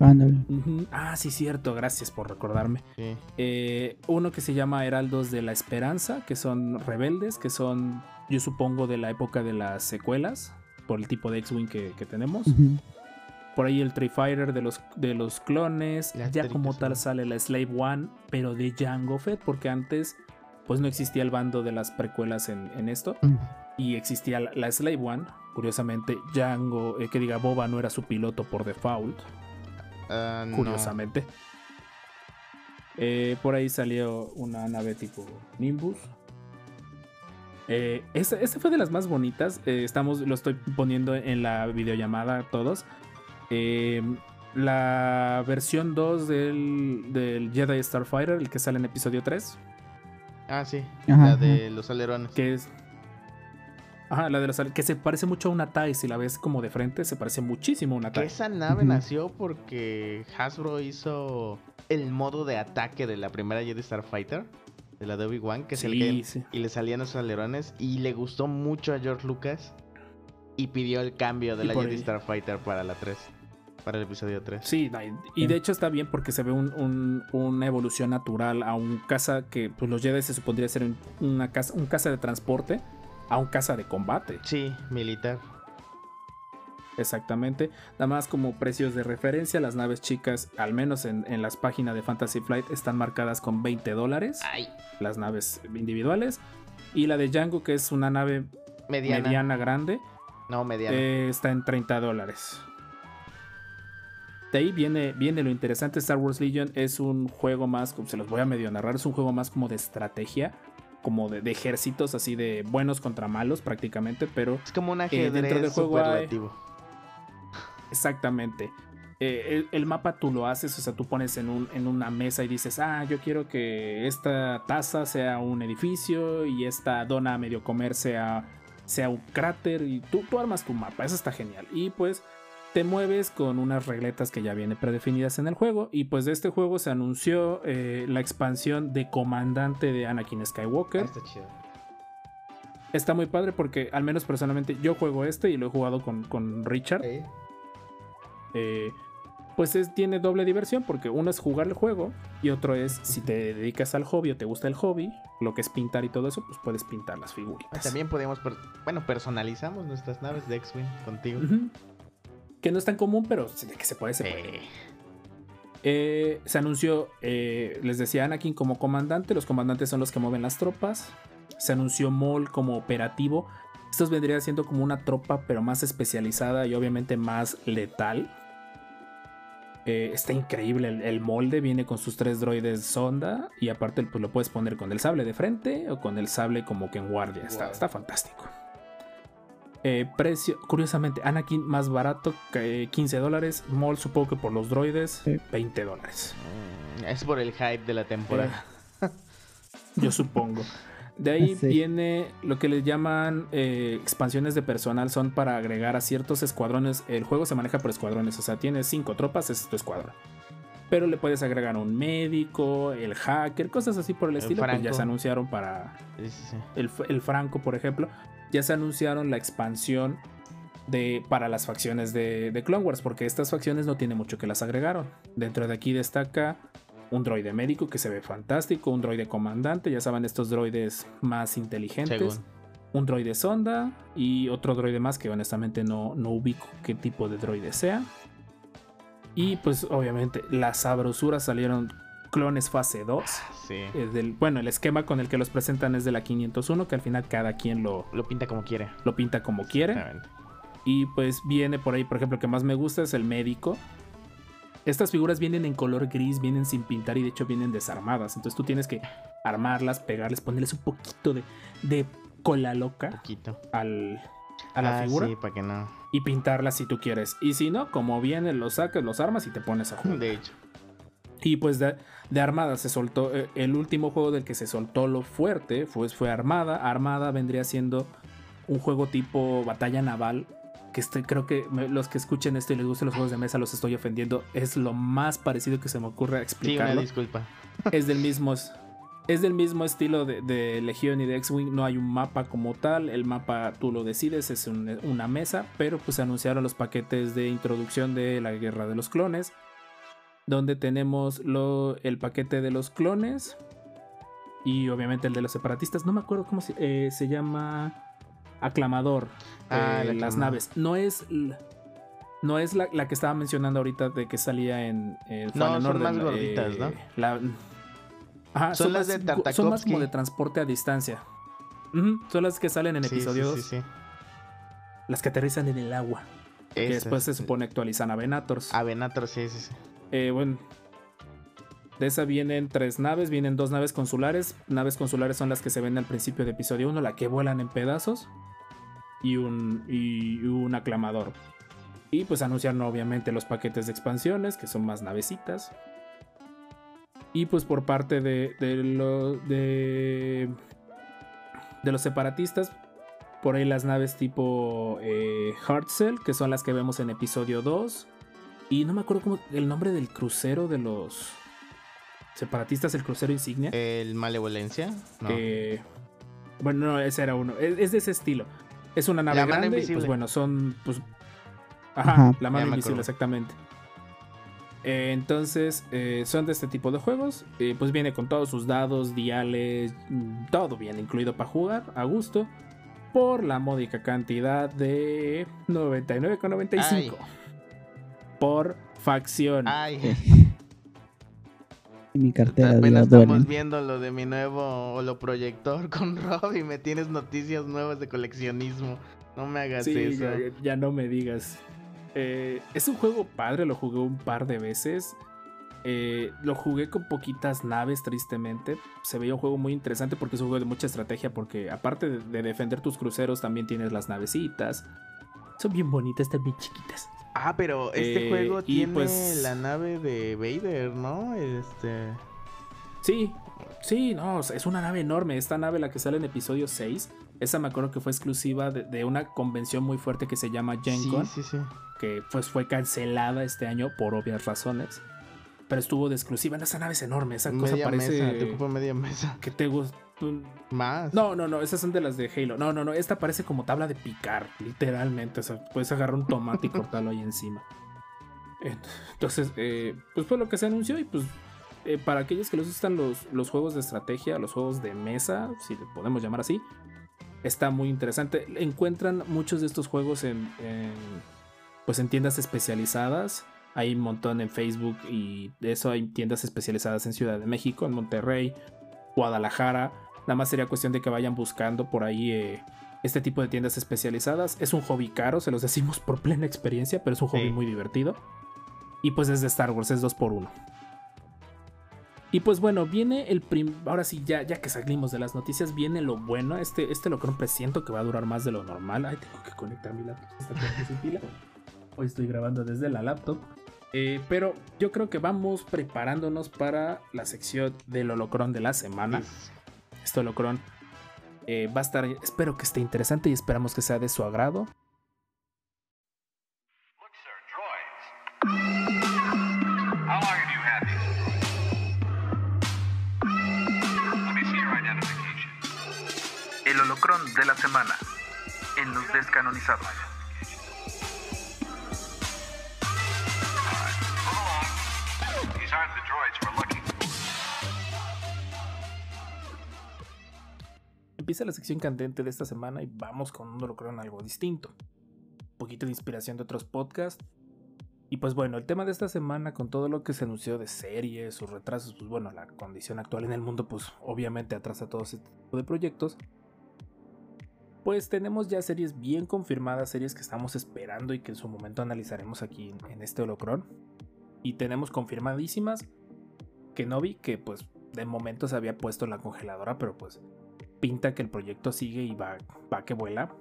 Ándale. Ah, sí, cierto, gracias por recordarme. Sí. Eh, uno que se llama Heraldos de la Esperanza, que son rebeldes, que son, yo supongo, de la época de las secuelas, por el tipo de X-Wing que, que tenemos. Por ahí el Tree Fighter de los, de los clones. Las ya como tal sale la Slave One, pero de Jango Fett, porque antes pues no existía el bando de las precuelas en, en esto. Y existía la, la Slave One. Curiosamente, Jango, eh, que diga Boba no era su piloto por default. Ah, no. Curiosamente. Eh, por ahí salió una nave tipo Nimbus. Eh, esta, esta fue de las más bonitas. eh, estamos, lo estoy poniendo en la videollamada todos. Eh, la versión 2 del, del Jedi Starfighter, el que sale en episodio 3, Ah, sí. Ajá, la de los alerones. que es... Ajá, la de los que se parece mucho a una TIE, si la ves como de frente, se parece muchísimo a una TIE. esa nave nació porque Hasbro hizo el modo de ataque de la primera Jedi Starfighter, de la de Obi-Wan, que se Sí, caen- sí. y le salían esos alerones y le gustó mucho a George Lucas y pidió el cambio de Y la Jedi ahí- Starfighter para la 3, para el episodio 3. Sí, y- de hecho está bien porque se ve un- un- una evolución natural a un caza que pues los Jedi se supondría ser un, una casa, un caza de transporte a un caza de combate. Sí, militar. Exactamente. Nada más como precios de referencia, las naves chicas, al menos en, en las páginas de Fantasy Flight, están marcadas con 20 dólares. Las naves individuales. Y la de Django, que es una nave mediana. mediana grande, No, mediana. eh, está en 30 dólares. De ahí viene, viene lo interesante. Star Wars Legion es un juego más, como se los voy a medio narrar, es un juego más como de estrategia, como de, de ejércitos, así de buenos contra malos prácticamente, pero es como un eh, dentro ajedrez del juego hay- superlativo. exactamente. eh, el, el mapa tú lo haces, o sea, tú pones en, un, en una mesa y dices, ah, yo quiero que esta taza sea un edificio y esta dona a medio comer sea, sea un cráter y tú, tú armas tu mapa, eso está genial. Y pues te mueves con unas regletas que ya vienen predefinidas en el juego y pues de este juego se anunció eh, la expansión de comandante de Anakin Ah, Skywalker. está chido. Está muy padre porque al menos personalmente yo juego este y lo he jugado con, con Richard. Eh, pues es, tiene doble diversión porque uno es jugar el juego y otro es si te dedicas al hobby o te gusta el hobby, lo que es pintar y todo eso, pues puedes pintar las Ah, figuritas. También podemos, bueno, personalizamos nuestras naves de X-Wing contigo. Ujú. Que no es tan común, pero de que se puede, se puede. Eh, se anunció, eh, les decía Anakin como comandante, los comandantes son los que mueven las tropas. Se anunció Maul como operativo. Estos vendrían siendo como una tropa, pero más especializada y obviamente más letal. Eh, está increíble el, el molde, viene con sus tres droides sonda y aparte pues, lo puedes poner con el sable de frente o con el sable como que en guardia. Está, está fantástico. Eh, precio, curiosamente, Anakin más barato, que 15 dólares. Maul supongo que por los droides, Sí. 20 dólares. Mm, Es por el hype de la temporada. Yo supongo. De ahí (laughs) Sí. viene lo que le llaman eh, expansiones de personal, son para agregar a ciertos escuadrones. El juego se maneja por escuadrones, o sea, tienes cinco tropas, es tu escuadrón. Pero le puedes agregar un médico, el hacker, cosas así por el, El estilo. Pues ya se anunciaron para Sí, sí, sí. el, el Franco, por ejemplo. Ya se anunciaron la expansión de, para las facciones de, de Clone Wars, porque estas facciones no tiene mucho que las agregaron. Dentro de aquí destaca un droide médico que se ve fantástico, un droide comandante, ya saben, estos droides más inteligentes, Según. un droide sonda y otro droide más que honestamente no, no ubico qué tipo de droide sea. Y pues obviamente las sabrosuras salieron clones fase 2. Sí. eh, del- bueno, el esquema con el que los presentan es de la 501, que al final cada quien lo, Lo pinta como quiere. lo pinta como quiere. Y pues viene por ahí, por ejemplo, que más me gusta es el médico. Estas figuras vienen en color gris, vienen sin pintar y de hecho vienen desarmadas. Entonces tú tienes que armarlas, pegarles, ponerles un poquito de, de cola loca Poquito. al, a la Ah, figura Sí, para que no. y pintarlas si tú quieres. Y si no, como vienen, los sacas, los armas y te pones a jugar. De hecho. Y pues de, de Armada se soltó. eh, El último juego del que se soltó lo fuerte fue, fue Armada. Armada vendría siendo un juego tipo batalla naval. Que estoy, creo que me- los que escuchen esto y les gusten los juegos de mesa los estoy ofendiendo. Es lo más parecido que se me ocurre Sí, explicarlo. disculpa. (laughs) es del mismo. Es del mismo estilo de, de Legion y de X-Wing. No hay un mapa como tal. El mapa tú lo decides, es un- una mesa. Pero pues se anunciaron los paquetes de introducción de la guerra de los clones. Donde tenemos lo- el paquete de los clones. Y obviamente el de los separatistas. No me acuerdo cómo se, eh, se llama. Aclamador. Ah, eh, las naves. No es. No es la, la que estaba mencionando ahorita de que salía en, en No, son Order, más gorditas, ¿no? la- Ajá, Son las más- de Son más como de transporte a distancia. Son las que salen en Sí, sí, episodio sí, 2. sí. Las que aterrizan en el agua. Que Esas, después se supone actualizan a Venators. A Venator, sí, sí, sí. Eh, bueno. De esa vienen tres naves, vienen dos naves consulares. Naves consulares son las que se ven al principio de episodio 1, la que vuelan en pedazos. Y un, y un aclamador. Y pues anunciaron obviamente los paquetes de expansiones, que son más navecitas. Y pues por parte de, de, de, los separatistas, por ahí las naves tipo eh, que son las que vemos en episodio 2. Y no me acuerdo cómo el nombre del crucero de los separatistas, el crucero insignia. El Malevolencia. No. Eh, bueno, no, ese era uno. Es, es de ese estilo. Es una nave La mano grande y invisible. pues bueno, son pues ajá, Ajá. la mano invisible exactamente. Eh, entonces, eh, son de este tipo de juegos. Eh, pues viene con todos sus dados, diales, todo bien incluido para jugar a gusto. Por la módica cantidad de 99,95. Por facción. Ay, Y (laughs) mi cartera apenas estamos viendo lo de mi nuevo holoproyector con (laughs) Rob y me tienes noticias nuevas de coleccionismo. No me hagas Sí, eso. ya, ya no me digas. Eh, es un juego padre, lo jugué un par de veces. Eh, lo jugué con poquitas naves, tristemente. Se veía un juego muy interesante porque es un juego de mucha estrategia. Porque aparte de, de defender tus cruceros, también tienes las navecitas. Son bien bonitas, están bien chiquitas. Ah, pero este Eh, juego tiene pues- la nave de Vader, ¿no? Este. Sí, sí, no, es una nave enorme. Esta nave, la que sale en episodio 6, esa me acuerdo que fue exclusiva de, de una convención muy fuerte que se llama Gen Sí, Con. sí, sí. que pues fue cancelada este año por obvias razones. Pero estuvo de exclusiva. No, esa nave es enorme. Esa cosa Media parece mesa, te ocupa media mesa. que te gusta. Más. No, no, no. Esas son de las de Halo. No, no, no. Esta parece como tabla de picar, literalmente. O sea, puedes agarrar un tomate y cortarlo ahí encima. Entonces, eh, pues fue lo que se anunció y pues eh, para aquellos que les gustan los, los juegos de estrategia, los juegos de mesa, si le podemos llamar así, está muy interesante. Encuentran muchos de estos juegos en, en, pues en tiendas especializadas. Hay un montón en Facebook y de eso hay tiendas especializadas en Ciudad de México, en Monterrey, Guadalajara. Nada más sería cuestión de que vayan buscando por ahí eh, este tipo de tiendas especializadas. Es un hobby caro, se los decimos por plena experiencia, pero es un hobby Sí. muy divertido. Y pues es de Star Wars, es 2x1. Y pues bueno, viene el prim... Ahora sí, ya, ya que salimos de las noticias, viene lo bueno. Este, este lo creo presiento que va a durar más de lo normal. Ay, tengo que conectar mi laptop. Está sin pila. Hoy estoy grabando desde la laptop. Eh, pero yo creo que vamos preparándonos para la sección del holocron de la semana. Este holocron eh, va a estar, espero que esté interesante y esperamos que sea de su agrado. El holocron de la semana en los descanonizados. Empieza la sección candente de esta semana y vamos con un holocron algo distinto. Un poquito de inspiración de otros podcasts. Y pues bueno, el tema de esta semana con todo lo que se anunció de series, sus retrasos, pues bueno, la condición actual en el mundo pues obviamente atrasa todo este tipo de proyectos. Pues tenemos ya series bien confirmadas, series que estamos esperando y que en su momento analizaremos aquí en este holocron. Y tenemos confirmadísimas que no vi que pues de momento se había puesto en la congeladora, pero pues pinta que el proyecto sigue y va, va que vuela.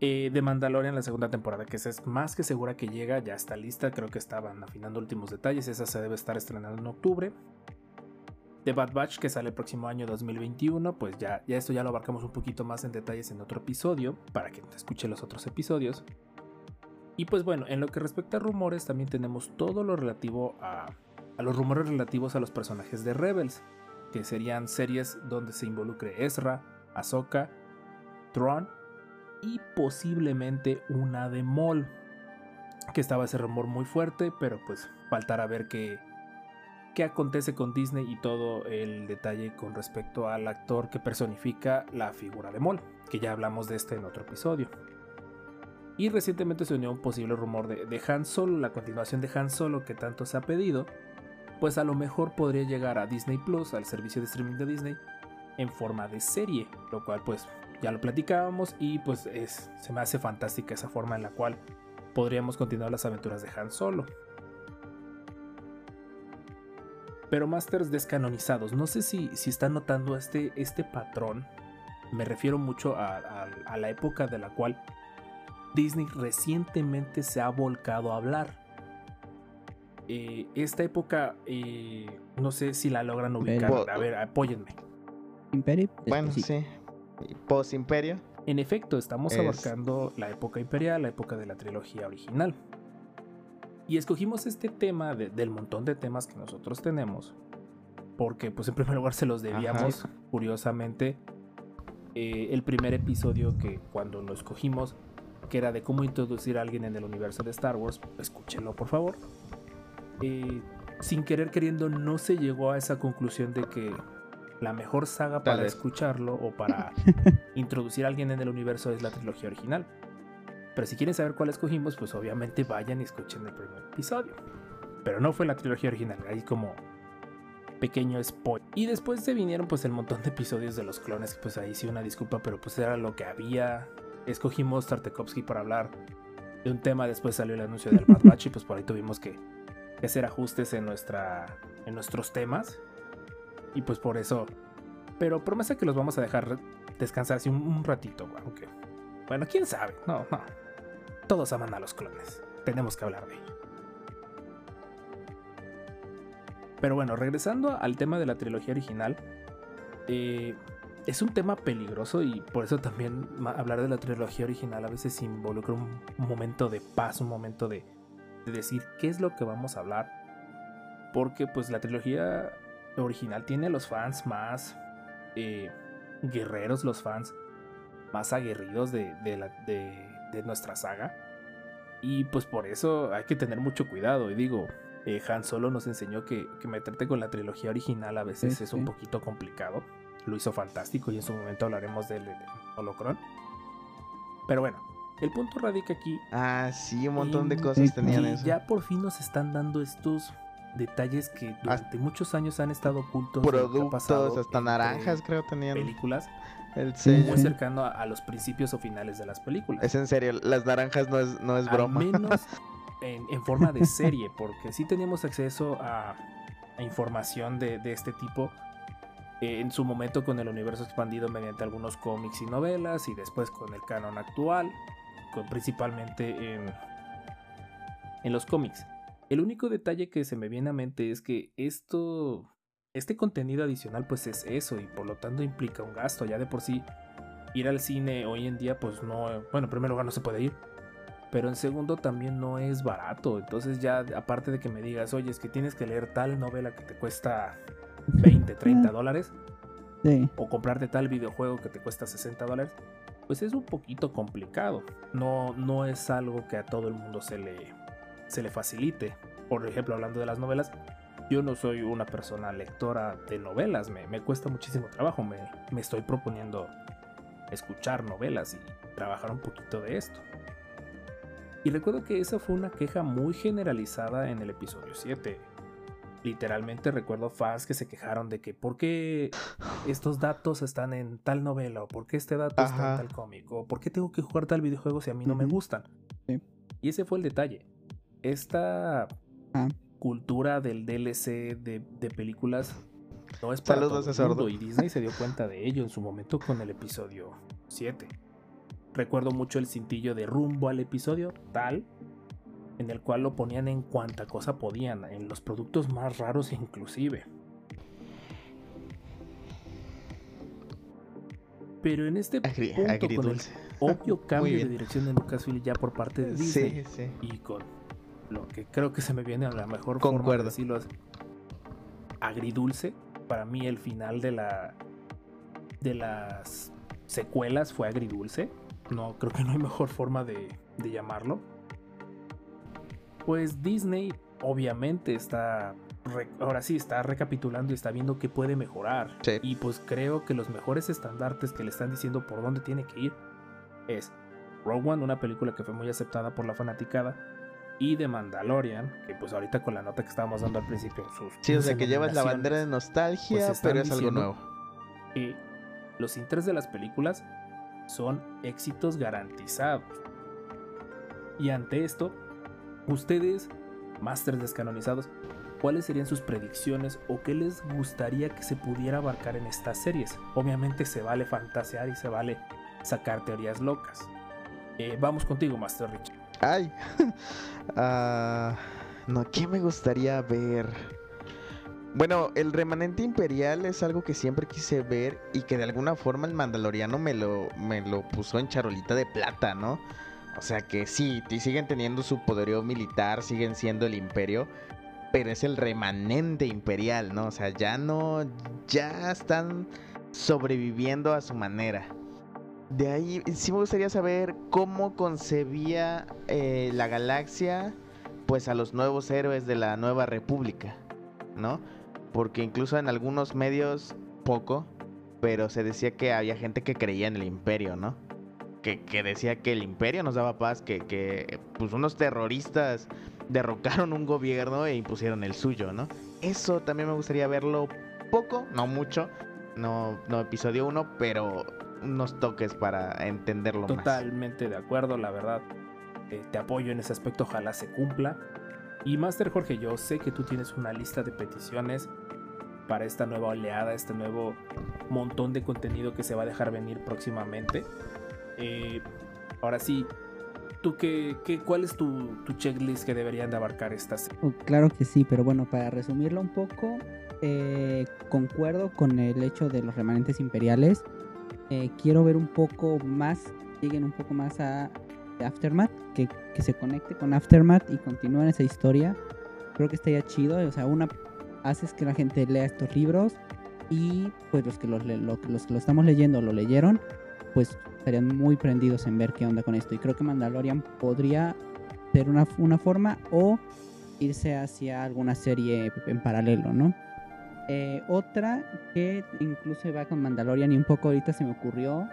Eh, de Mandalorian la segunda temporada, que es más que segura que llega, ya está lista, creo que estaban afinando últimos detalles, esa se debe estar estrenando en octubre. The Bad Batch, que sale el próximo año 2021, pues ya, ya esto ya lo abarcamos un poquito más en detalles en otro episodio, para que te escuche los otros episodios. Y pues bueno, en lo que respecta a rumores, también tenemos todo lo relativo a, a los rumores relativos a los personajes de Rebels que serían series donde se involucre Ezra, Ahsoka, Thrawn y posiblemente una de Maul. Que estaba ese rumor muy fuerte, pero pues faltará ver qué, qué acontece con Disney y todo el detalle con respecto al actor que personifica la figura de Maul, que ya hablamos de este en otro episodio. Y recientemente se unió un posible rumor de, de Han Solo, la continuación de Han Solo que tanto se ha pedido, pues a lo mejor podría llegar a Disney Plus, al servicio de streaming de Disney, en forma de serie, lo cual pues ya lo platicábamos y pues es, se me hace fantástica esa forma en la cual podríamos continuar las aventuras de Han Solo. Pero Masters descanonizados, no sé si, si están notando este, este patrón, me refiero mucho a, a la época de la cual Disney recientemente se ha volcado a hablar eh, esta época, eh, no sé si la logran ubicar. A ver, apóyenme. Imperio. Bueno, sí. Post Imperio. En efecto, estamos abarcando la época imperial, la época de la trilogía original. Y escogimos este tema del montón de temas que nosotros tenemos. Porque, pues, en primer lugar, se los debíamos, curiosamente. Eh, el primer episodio que cuando lo escogimos, que era de cómo introducir a alguien en el universo de Star Wars, escúchenlo por favor. Eh, sin querer queriendo no se llegó a esa conclusión de que la mejor saga para escucharlo o para (laughs) introducir a alguien en el universo es la trilogía original. Pero si quieren saber cuál escogimos, pues obviamente vayan y escuchen el primer episodio. Pero no fue la trilogía original, ahí como pequeño spoiler. Y después se vinieron pues el montón de episodios de los clones, pues ahí sí una disculpa, pero pues era lo que había. Escogimos Tartakovsky para hablar de un tema, después salió el anuncio del Bad Batch y pues por ahí tuvimos que hacer ajustes en, nuestra, en nuestros temas. Y pues por eso. Pero promesa que los vamos a dejar descansar así un, ratito, aunque. Bueno, quién sabe. No, no. Todos aman a los clones. Tenemos que hablar de ello. Pero bueno, regresando al tema de la trilogía original. Eh, es un tema peligroso y por eso también hablar de la trilogía original a veces involucra un momento de paz, un momento de, de decir qué es lo que vamos a hablar. Porque pues la trilogía original tiene los fans más eh, guerreros, los fans más aguerridos de, de, nuestra saga. Y pues por eso hay que tener mucho cuidado. Y digo, eh, Han Solo nos enseñó que, que meterte con la trilogía original a veces es un poquito complicado. Lo hizo fantástico y en su momento hablaremos del, del Holocron. Pero bueno, el punto radica aquí. Ah, sí, un montón de cosas tenían eso. Ya por fin nos están dando estos detalles que durante muchos años han estado ocultos. Productos, hasta naranjas creo tenían. Películas. El Muy cercano a, los principios o finales de las películas. Es en serio, las naranjas no es, no es broma. Al menos (laughs) en, forma de serie, porque sí teníamos acceso a, información de, de este tipo eh, en su momento con el universo expandido mediante algunos cómics y novelas y después con el canon actual, principalmente en, en los cómics. El único detalle que se me viene a mente es que esto, este contenido adicional pues es eso y por lo tanto implica un gasto. Ya de por sí ir al cine hoy en día pues no, bueno, en primer lugar no se puede ir. Pero en segundo también no es barato. Entonces ya aparte de que me digas, oye, es que tienes que leer tal novela que te cuesta 20, 30 dólares. O comprarte tal videojuego que te cuesta 60 dólares. Pues es un poquito complicado. No, no es algo que a todo el mundo se le, se le facilite. Por ejemplo, hablando de las novelas, yo no soy una persona lectora de novelas. Me, me cuesta muchísimo trabajo. Me, me estoy proponiendo escuchar novelas y trabajar un poquito de esto. Y recuerdo que esa fue una queja muy generalizada en el episodio 7 literalmente recuerdo fans que se quejaron de que por qué estos datos están en tal novela o por qué este dato está en tal cómic o por qué tengo que jugar tal videojuego si a mí no me gustan. Y ese fue el detalle. Esta ah. cultura del DLC de, películas no es para todo el mundo y Disney se dio cuenta de ello en su momento con el episodio 7. Recuerdo mucho el cintillo de rumbo al episodio tal en el cual lo ponían en cuanta cosa podían, en los productos más raros inclusive. Pero en este punto, con el obvio (laughs) cambio de dirección de Lucasfilm ya por parte de Disney y con lo que creo que se me viene a la mejor forma de decirlo agridulce, para mí el final de la de las secuelas fue agridulce. No, creo que no hay mejor forma de llamarlo pues Disney obviamente está ahora sí está recapitulando y está viendo qué puede mejorar. Y pues creo que los mejores estandartes que le están diciendo por dónde tiene que ir es Rogue One, una película que fue muy aceptada por la fanaticada, y The Mandalorian, que pues ahorita con la nota que estábamos dando al principio, sus Sí, o sea que llevas la bandera de nostalgia, pues, pero es algo nuevo. Y los intereses de las películas son éxitos garantizados. Y ante esto, Ustedes, masters descanonizados, ¿cuáles serían sus predicciones o qué les gustaría que se pudiera abarcar en estas series? Obviamente se vale fantasear y se vale sacar teorías locas. Eh, vamos contigo, Master Rich. Ay, uh, (laughs) no, ¿qué me gustaría ver? Bueno, el remanente imperial es algo que siempre quise ver y que de alguna forma el mandaloriano me lo, me lo puso en charolita de plata, ¿no? O sea que sí, siguen teniendo su poderío militar, siguen siendo el imperio, pero es el remanente imperial, ¿no? O sea, ya no, ya están sobreviviendo a su manera. De ahí sí me gustaría saber cómo concebía eh, la galaxia, pues a los nuevos héroes de la nueva república, ¿no? Porque incluso en algunos medios, poco, pero se decía que había gente que creía en el imperio, ¿no? Que, decía que el imperio nos daba paz, que, que pues unos terroristas derrocaron un gobierno e impusieron el suyo, ¿no? Eso también me gustaría verlo poco, no mucho, no, no episodio 1, pero unos toques para entenderlo Totalmente más. Totalmente de acuerdo, la verdad. Eh, te apoyo en ese aspecto, ojalá se cumpla. Y Master Jorge, yo sé que tú tienes una lista de peticiones para esta nueva oleada, este nuevo montón de contenido que se va a dejar venir próximamente. Eh, ahora sí, ¿tú qué, qué, cuál es tu, checklist que deberían de abarcar estas? Oh, claro que sí, pero bueno, para resumirlo un poco, eh, concuerdo con el hecho de los remanentes imperiales. Eh, quiero ver un poco más, lleguen un poco más a Aftermath, que, que se conecte con Aftermath y continúen esa historia. Creo que estaría chido, o sea, una haces que la gente lea estos libros y pues los que los, los que lo estamos leyendo lo leyeron, pues estarían muy prendidos en ver qué onda con esto. Y creo que Mandalorian podría ser una, una forma o irse hacia alguna serie en paralelo, ¿no? Eh, otra que incluso va con Mandalorian y un poco ahorita se me ocurrió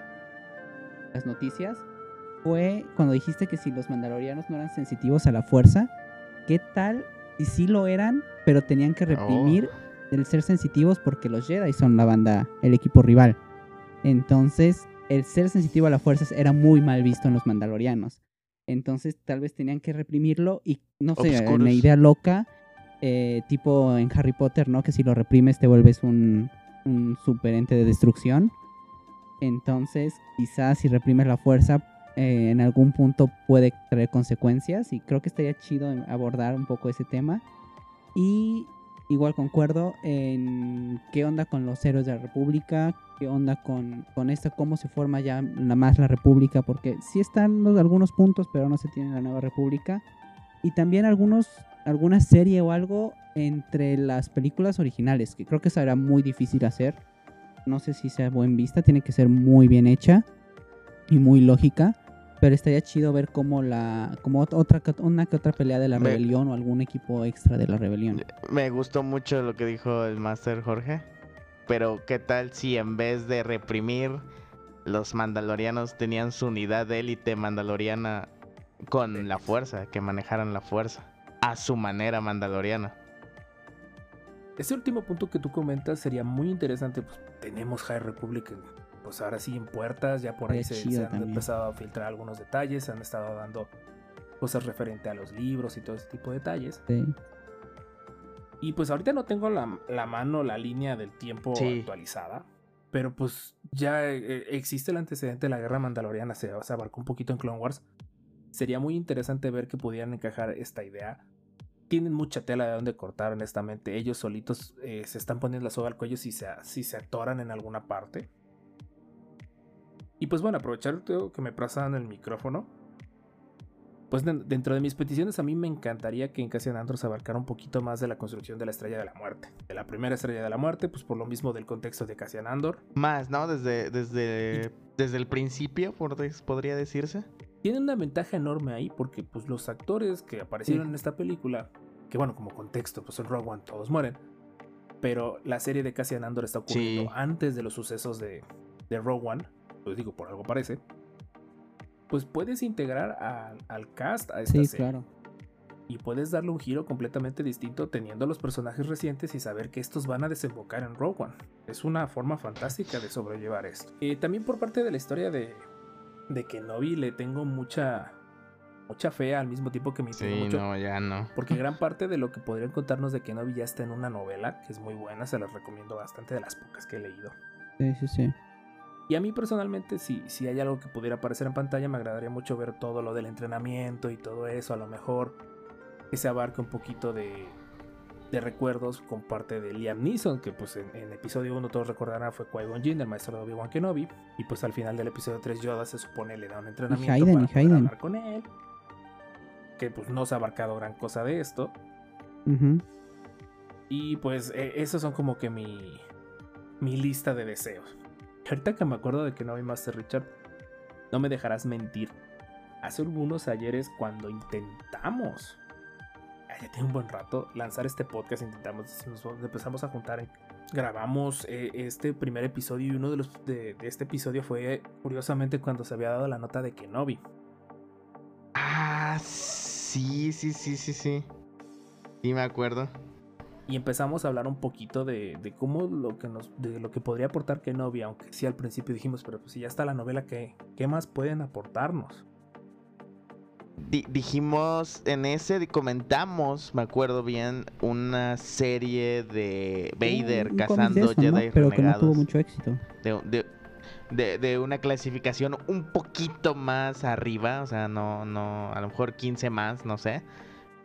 las noticias fue cuando dijiste que si los mandalorianos no eran sensitivos a la fuerza, ¿qué tal si sí lo eran, pero tenían que reprimir oh. el ser sensitivos porque los Jedi son la banda, el equipo rival? Entonces, el ser sensitivo a las fuerzas era muy mal visto en los mandalorianos. Entonces tal vez tenían que reprimirlo y no sé, una idea loca, eh, tipo en Harry Potter, ¿no? Que si lo reprimes te vuelves un, un super ente de destrucción. Entonces, quizás si reprimes la fuerza, eh, en algún punto puede traer consecuencias. Y creo que estaría chido abordar un poco ese tema. Y igual concuerdo en qué onda con los héroes de la República, qué onda con, con esto, cómo se forma ya la, más la República, porque sí están los, algunos puntos, pero no se tiene la nueva República. Y también algunos, alguna serie o algo entre las películas originales, que creo que será muy difícil hacer. No sé si sea buen vista, tiene que ser muy bien hecha y muy lógica. Pero estaría chido ver cómo la. como otra una que otra pelea de la Me- rebelión o algún equipo extra de la rebelión. Me gustó mucho lo que dijo el Master Jorge. Pero, ¿qué tal si en vez de reprimir, los mandalorianos tenían su unidad de élite mandaloriana con la fuerza, que manejaran la fuerza a su manera mandaloriana? Ese último punto que tú comentas sería muy interesante. Pues tenemos High Republic, en- pues ahora sí en puertas. Ya por ahí se, han también. empezado a filtrar algunos detalles. Se han estado dando cosas referente a los libros y todo ese tipo de detalles. Sí. Y pues ahorita no tengo la, la mano, la línea del tiempo Sí. actualizada. Pero pues ya eh, existe el antecedente de la guerra mandaloriana, se, se abarcó un poquito en Clone Wars. Sería muy interesante ver que pudieran encajar esta idea. Tienen mucha tela de donde cortar, honestamente. Ellos solitos eh, se están poniendo la soga al cuello si se, si se atoran en alguna parte. Y pues bueno, aprovechar que me pasan el micrófono. Pues den- dentro de mis peticiones a mí me encantaría que en Cassian Andor se abarcara un poquito más de la construcción de la Estrella de la Muerte. De la primera Estrella de la Muerte, pues por lo mismo del contexto de Cassian Andor. Más, ¿no? Desde, desde, desde el principio, por podría decirse. Tiene una ventaja enorme ahí porque pues los actores que aparecieron Sí. en esta película, que bueno, como contexto, pues en Rogue One todos mueren. Pero la serie de Cassian Andor está ocurriendo Sí. antes de los sucesos de, de Rogue One. Pues digo, por algo parece. Pues puedes integrar al- al cast a esta Sí, serie. claro. y puedes darle un giro completamente distinto teniendo los personajes recientes y saber que estos van a desembocar en Rogue One. Es una forma fantástica de sobrellevar esto. Eh, también por parte de la historia de, de Kenobi le tengo mucha, mucha fe al mismo tiempo que me Sí, mucho. no, ya no. Porque (laughs) gran parte de lo que podrían contarnos de Kenobi ya está en una novela, que es muy buena, se las recomiendo bastante de las pocas que he leído. Sí, sí, sí. Y a mí personalmente, si, si hay algo que pudiera aparecer en pantalla, me agradaría mucho ver todo lo del entrenamiento y todo eso. A lo mejor que se abarque un poquito de, de recuerdos con parte de Liam Neeson, que pues en, en episodio 1 todos recordarán fue Qui-Gon Jinn, el maestro de Obi-Wan Kenobi. Y pues al final del episodio 3 Yoda se supone le da un entrenamiento Hayden, para poder hablar con él. Que pues no se ha abarcado gran cosa de esto. Y pues eh, esos son como que mi, mi lista de deseos. Ahorita que me acuerdo de que no vi Master Richard, no me dejarás mentir. Hace algunos ayeres cuando intentamos, ya tiene un buen rato, lanzar este podcast, intentamos, nos empezamos a juntar, grabamos eh, este primer episodio y uno de los de, de este episodio fue curiosamente cuando se había dado la nota de Kenobi. Ah, sí, sí, sí, sí, sí. Sí, me acuerdo. Y empezamos a hablar un poquito de, de cómo lo que nos, de lo que podría aportar Kenobi, aunque sí al principio dijimos, pero pues si ya está la novela, ¿qué, qué más pueden aportarnos? Di- dijimos en ese, comentamos, me acuerdo bien, una serie de Vader Un- un cazando eso, ¿no? Jedi Pero que no renegados. tuvo mucho éxito. de, de- de- de una clasificación un poquito más arriba, o sea, no, no, a lo mejor 15 más, no sé.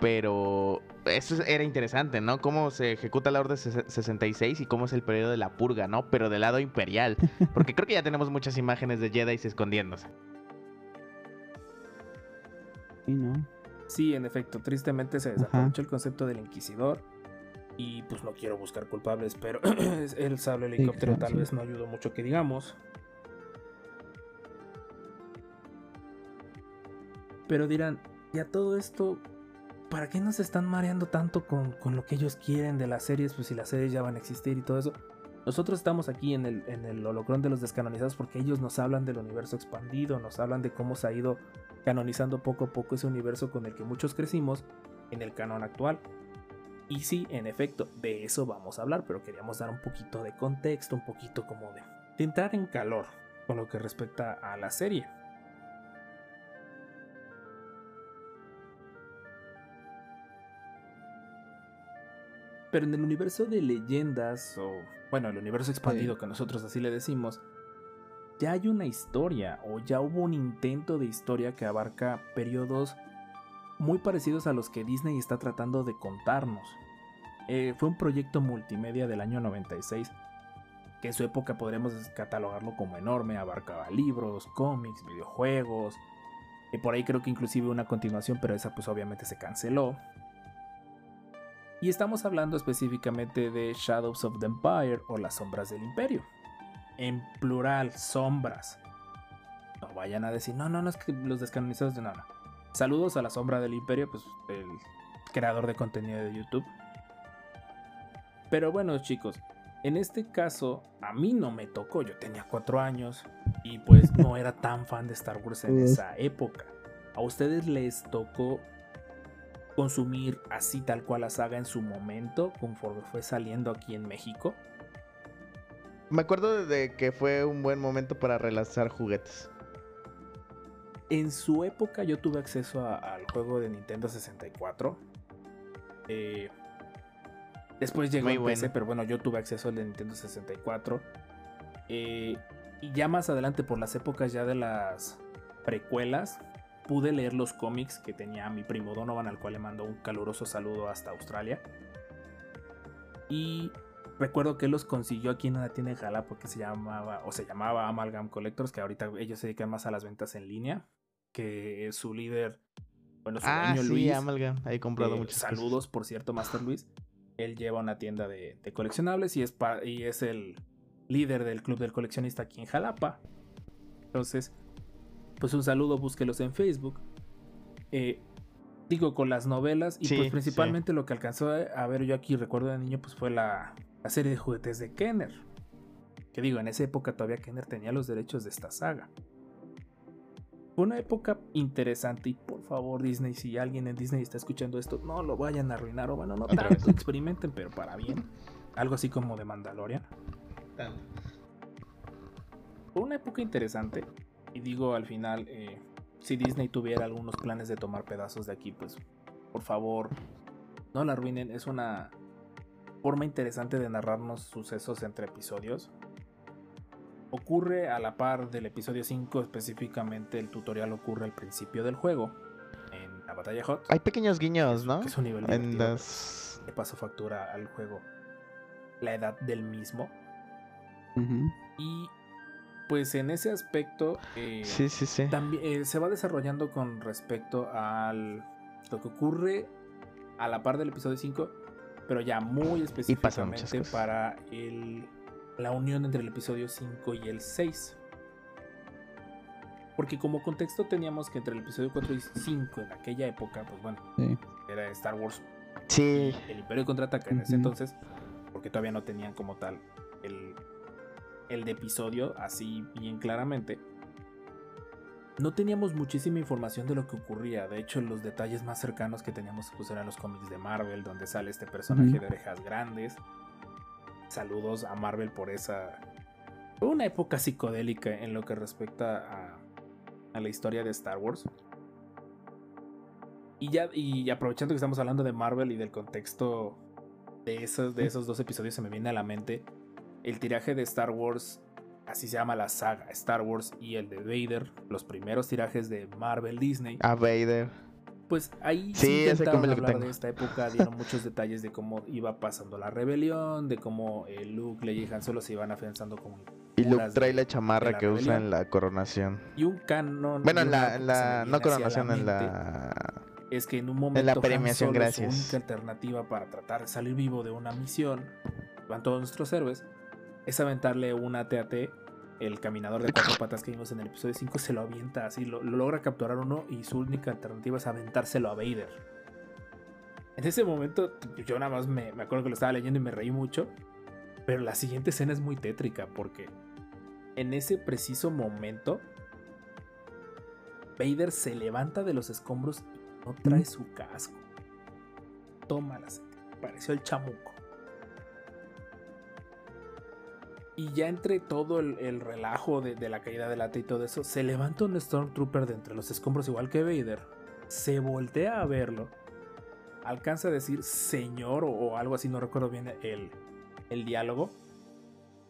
Pero eso era interesante, ¿no? Cómo se ejecuta la Orden ses- 66 y cómo es el periodo de la purga, ¿no? Pero del lado imperial. (laughs) Porque creo que ya tenemos muchas imágenes de Jedi escondiéndose. Sí, ¿no? Sí, en efecto, tristemente se desaprovechó el concepto del Inquisidor. Y pues no quiero buscar culpables, pero (clears throat) el sable helicóptero claro, tal sí. vez no ayudó mucho que digamos. Pero dirán, ya todo esto, ¿para qué nos están mareando tanto con, con lo que ellos quieren de las series? Pues si las series ya van a existir y todo eso. Nosotros estamos aquí en el, en el holocrón de los descanonizados porque ellos nos hablan del universo expandido, nos hablan de cómo se ha ido canonizando poco a poco ese universo con el que muchos crecimos en el canon actual. Y sí, en efecto, de eso vamos a hablar, pero queríamos dar un poquito de contexto, un poquito como de, de entrar en calor con lo que respecta a la serie. Pero en el universo de leyendas, o bueno, el universo expandido que nosotros así le decimos, ya hay una historia o ya hubo un intento de historia que abarca periodos muy parecidos a los que Disney está tratando de contarnos. Eh, fue un proyecto multimedia del año 96 que en su época podremos catalogarlo como enorme, abarcaba libros, cómics, videojuegos, y por ahí creo que inclusive una continuación, pero esa pues obviamente se canceló. Y estamos hablando específicamente de Shadows of the Empire o las sombras del imperio. En plural, sombras. No vayan a decir, no, no, no es que los descanonizados de nada. Saludos a la sombra del imperio, pues el creador de contenido de YouTube. Pero bueno chicos, en este caso a mí no me tocó, yo tenía cuatro años y pues no era tan fan de Star Wars en (laughs) esa época. ¿A ustedes les tocó consumir así tal cual la saga en su momento, conforme fue saliendo aquí en México. Me acuerdo de que fue un buen momento para relanzar juguetes. En su época yo tuve acceso al juego de Nintendo 64. Eh, después llegó el PC, pero bueno, yo tuve acceso al de Nintendo 64. Eh, y ya más adelante, por las épocas ya de las precuelas, pude leer los cómics que tenía mi primo Donovan, al cual le mando un caluroso saludo hasta Australia. Y recuerdo que él los consiguió aquí en una tienda en Jalapa que se llamaba, o se llamaba Amalgam Collectors, que ahorita ellos se dedican más a las ventas en línea, que es su líder, bueno, su ah, sí, Luis. Amalgam, he comprado eh, muchos. Saludos, por cierto, Master Luis. Él lleva una tienda de, coleccionables y es, y es el líder del club del coleccionista aquí en Jalapa. Entonces, pues un saludo, búsquelos en Facebook. Eh, digo, con las novelas y pues principalmente lo que alcanzó a ver yo aquí, recuerdo de niño, pues fue la, serie de juguetes de Kenner. Que digo, en esa época todavía Kenner tenía los derechos de esta saga. Fue una época interesante y por favor Disney, si alguien en Disney está escuchando esto, no lo vayan a arruinar o bueno, no tanto, experimenten, pero para bien. Algo así como de Mandalorian. Fue una época interesante y digo al final, eh, si Disney tuviera algunos planes de tomar pedazos de aquí, pues por favor, no la arruinen. Es una forma interesante de narrarnos sucesos entre episodios. Ocurre a la par del episodio 5, específicamente el tutorial ocurre al principio del juego, en la batalla Hot. Hay pequeños guiños, ¿no? es un nivel en las... Le paso factura al juego la edad del mismo. Y pues en ese aspecto eh, sí, sí, sí. también eh, se va desarrollando con respecto al lo que ocurre a la par del episodio 5, pero ya muy específicamente para el, la unión entre el episodio 5 y el 6. Porque como contexto teníamos que entre el episodio 4 y 5 en aquella época, pues bueno, era Star Wars. Sí. El Imperio contraataca en ese entonces, porque todavía no tenían como tal el el de episodio, así bien claramente, no teníamos muchísima información de lo que ocurría. De hecho, los detalles más cercanos que teníamos pues, eran los cómics de Marvel, donde sale este personaje de orejas grandes. Saludos a Marvel por esa. Fue una época psicodélica en lo que respecta a, la historia de Star Wars. Y ya, y aprovechando que estamos hablando de Marvel y del contexto de esos, de esos dos episodios, se me viene a la mente el tiraje de Star Wars, así se llama la saga Star Wars y el de Vader, los primeros tirajes de Marvel Disney. A Vader. Pues ahí sí, intentaron hablar de esta época, dieron muchos detalles de cómo iba pasando la rebelión, de cómo eh, Luke, Leia y Han Solo se iban afianzando como y Luke trae la chamarra que usa en la coronación. Y un canon. Bueno, en la, no coronación, en la es que en un momento en la premiación, gracias. Su única alternativa para tratar de salir vivo de una misión, van todos nuestros héroes, es aventarle un AT-AT. El caminador de cuatro patas que vimos en el episodio 5 se lo avienta así, lo, logra capturar uno y su única alternativa es aventárselo a Vader. En ese momento yo nada más me, me acuerdo que lo estaba leyendo y me reí mucho. Pero la siguiente escena es muy tétrica porque en ese preciso momento Vader se levanta de los escombros y no trae su casco. Tómala, pareció el chamuco. Y ya entre todo el, relajo de, la caída de lata y todo eso, se levanta un Stormtrooper de entre los escombros igual que Vader. Se voltea a verlo. alcanza a decir señor o, algo así, no recuerdo bien el, el diálogo.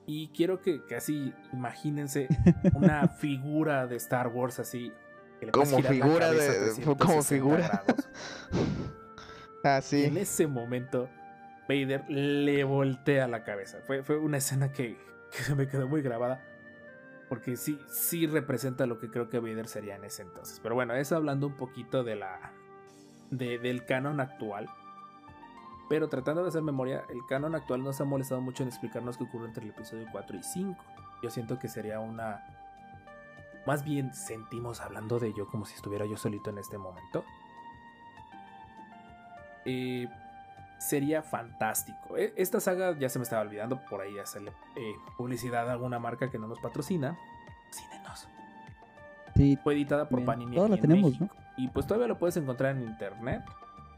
Y quiero que, así, imagínense (laughs) una figura de Star Wars así. como figura de. Como figura. así. (laughs) Y en ese momento, Vader le voltea la cabeza. Fue, fue una escena que, que se me quedó muy grabada. Porque sí, sí representa lo que creo que Vader sería en ese entonces. Pero bueno, es hablando un poquito de la. del canon actual. Pero tratando de hacer memoria, el canon actual nos ha molestado mucho en explicarnos qué ocurrió entre el episodio 4 y 5. Yo siento que sería una. Más bien sentimos hablando de ello como si estuviera yo solito en este momento. Eh, sería fantástico. E, esta saga ya se me estaba olvidando por ahí hacerle eh, publicidad a alguna marca que no nos patrocina. Cínenos. Sí, Fue editada por Panini. Todo lo tenemos, ¿no? Y pues todavía lo puedes encontrar en internet.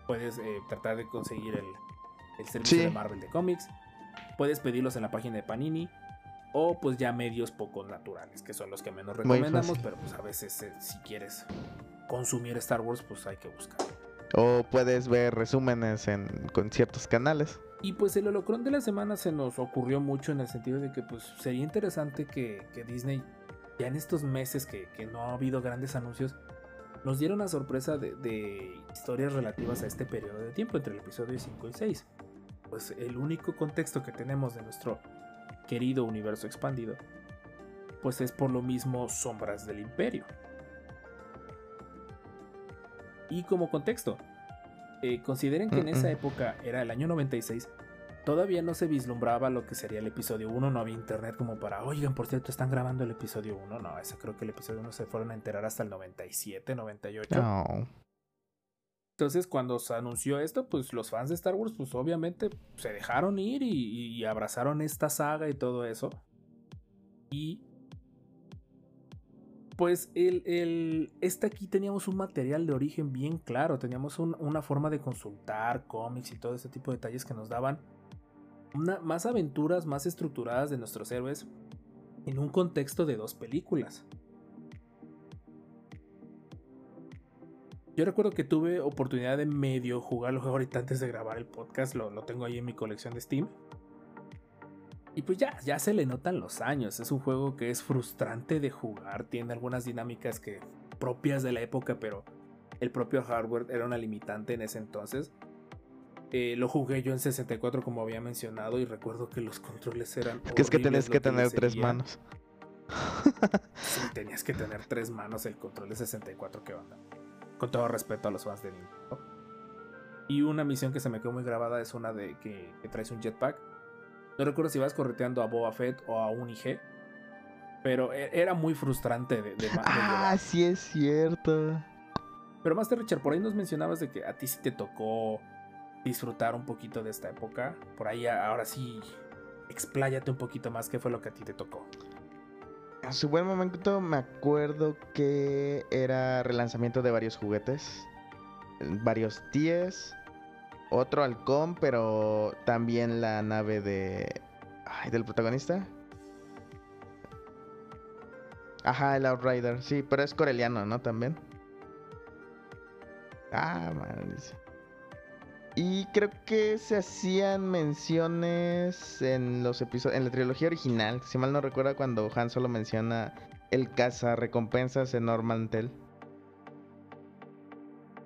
Puedes eh, tratar de conseguir el, servicio de Marvel de cómics. Puedes pedirlos en la página de Panini. O pues ya medios poco naturales, que son los que menos recomendamos. Pero pues a veces eh, si quieres consumir Star Wars, pues hay que buscar. O puedes ver resúmenes en, con ciertos canales. Y pues el holocrón de la semana se nos ocurrió mucho en el sentido de que pues sería interesante que, Disney, ya en estos meses que, no ha habido grandes anuncios, nos diera una sorpresa de, historias relativas a este periodo de tiempo entre el episodio 5 y 6. Pues el único contexto que tenemos de nuestro querido universo expandido, pues es por lo mismo Sombras del Imperio. Y como contexto, eh, consideren que en esa época, era el año 96, todavía no se vislumbraba lo que sería el episodio 1, no había internet como para, oigan, por cierto, están grabando el episodio 1. No, ese creo que el episodio 1 se fueron a enterar hasta el 97, 98. No. Entonces, cuando se anunció esto, pues los fans de Star Wars, pues obviamente se dejaron ir y abrazaron esta saga y todo eso. Y pues el, el, este aquí teníamos un material de origen bien claro, teníamos una forma de consultar cómics y todo ese tipo de detalles que nos daban más aventuras más estructuradas de nuestros héroes en un contexto de dos películas. Yo recuerdo que tuve oportunidad de medio jugarlo ahorita antes de grabar el podcast, lo, lo tengo ahí en mi colección de Steam. Y pues ya, ya se le notan los años. Es un juego que es frustrante de jugar. Tiene algunas dinámicas que propias de la época, pero el propio hardware era una limitante en ese entonces. Eh, lo jugué yo en 64 como había mencionado y recuerdo que los controles eran... Que es que tenías que tener tres manos. sí, tenías que tener tres manos el control de 64, que onda. Con todo respeto a los fans de Nintendo. Y una misión que se me quedó muy grabada es una de que traes un jetpack no recuerdo si vas correteando a Boba Fett o a un IG. Pero e, era muy frustrante de, Ah, sí es cierto. Pero Master Richard, por ahí nos mencionabas de que a ti sí te tocó disfrutar un poquito de esta época. Por ahí ahora sí, expláyate un poquito más qué fue lo que a ti te tocó. A su buen momento me acuerdo que era relanzamiento de varios juguetes, varios tíes otro halcón, pero también la nave de. Ay, del protagonista. Ajá, el Outrider, sí, pero es coreliano, ¿no? También. Ah, maldición. Y creo que se hacían menciones en los episodios, en la trilogía original, si mal no recuerdo cuando Han solo menciona el caza recompensas en Normantel.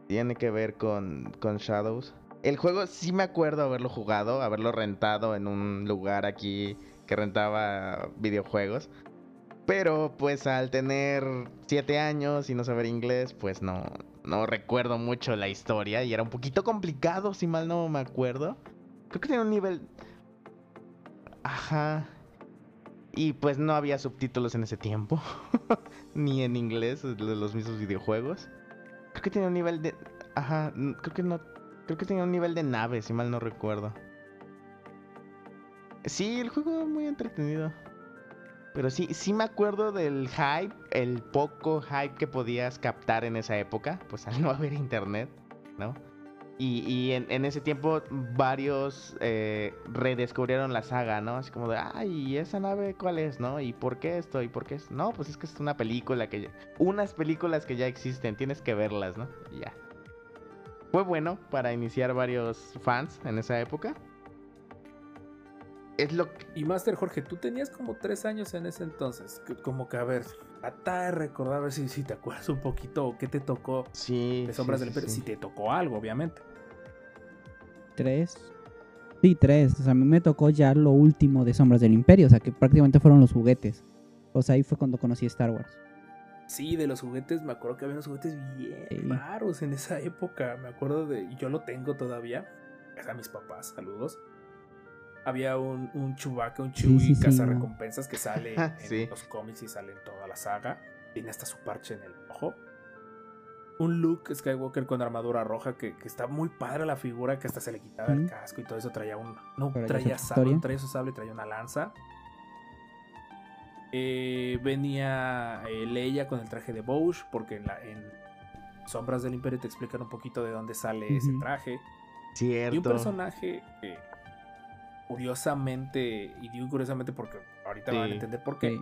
Tiene que ver con, con Shadows. El juego sí me acuerdo haberlo jugado, haberlo rentado en un lugar aquí que rentaba videojuegos. Pero pues al tener siete años y no saber inglés, pues no, no recuerdo mucho la historia y era un poquito complicado, si mal no me acuerdo. Creo que tenía un nivel... Ajá. Y pues no había subtítulos en ese tiempo, (laughs) ni en inglés los mismos videojuegos. Creo que tenía un nivel de... Ajá, creo que no Creo que tenía un nivel de nave, si mal no recuerdo. Sí, el juego muy entretenido. Pero sí, sí me acuerdo del hype, el poco hype que podías captar en esa época, pues (laughs) al no haber internet, ¿no? Y, en, ese tiempo varios eh, redescubrieron la saga, ¿no? Así como de, ay, ¿y esa nave cuál es, no? ¿Y por qué esto? ¿Y por qué es? No, pues es que es una película que... Unas películas que ya existen, tienes que verlas, ¿no? Y ya. Fue bueno para iniciar varios fans en esa época. Es lo que... Y Master Jorge, tú tenías como tres años en ese entonces. Como que a ver, trata de recordar a ver si, si te acuerdas un poquito o qué te tocó Sí. de Sombras sí, del sí, Imperio. sí. Si te tocó algo, obviamente. Tres. Sí, tres. O sea, a mí me tocó ya lo último de Sombras del Imperio. O sea, que prácticamente fueron los juguetes. O sea, ahí fue cuando conocí Star Wars. Sí, de los juguetes, me acuerdo que había unos juguetes bien raros en esa época. Me acuerdo de. y Yo lo tengo todavía. Es a mis papás, saludos. Había un, un Chewbacca, un Chewie sí, sí, recompensas que sale (laughs) en los cómics y sale en toda la saga. Tiene hasta su parche en el ojo. Un Luke Skywalker con armadura roja que, que está muy padre la figura, que hasta se le quitaba el casco y todo eso. Traía un. No, traía sable, traía su sable, traía una lanza. Eh, venía eh, Leia con el traje de Bouch, porque en, la, en Sombras del Imperio te explican un poquito de dónde sale ese traje. Cierto. Y un personaje que, curiosamente, y digo curiosamente porque ahorita van a Sí. entender por qué, Sí.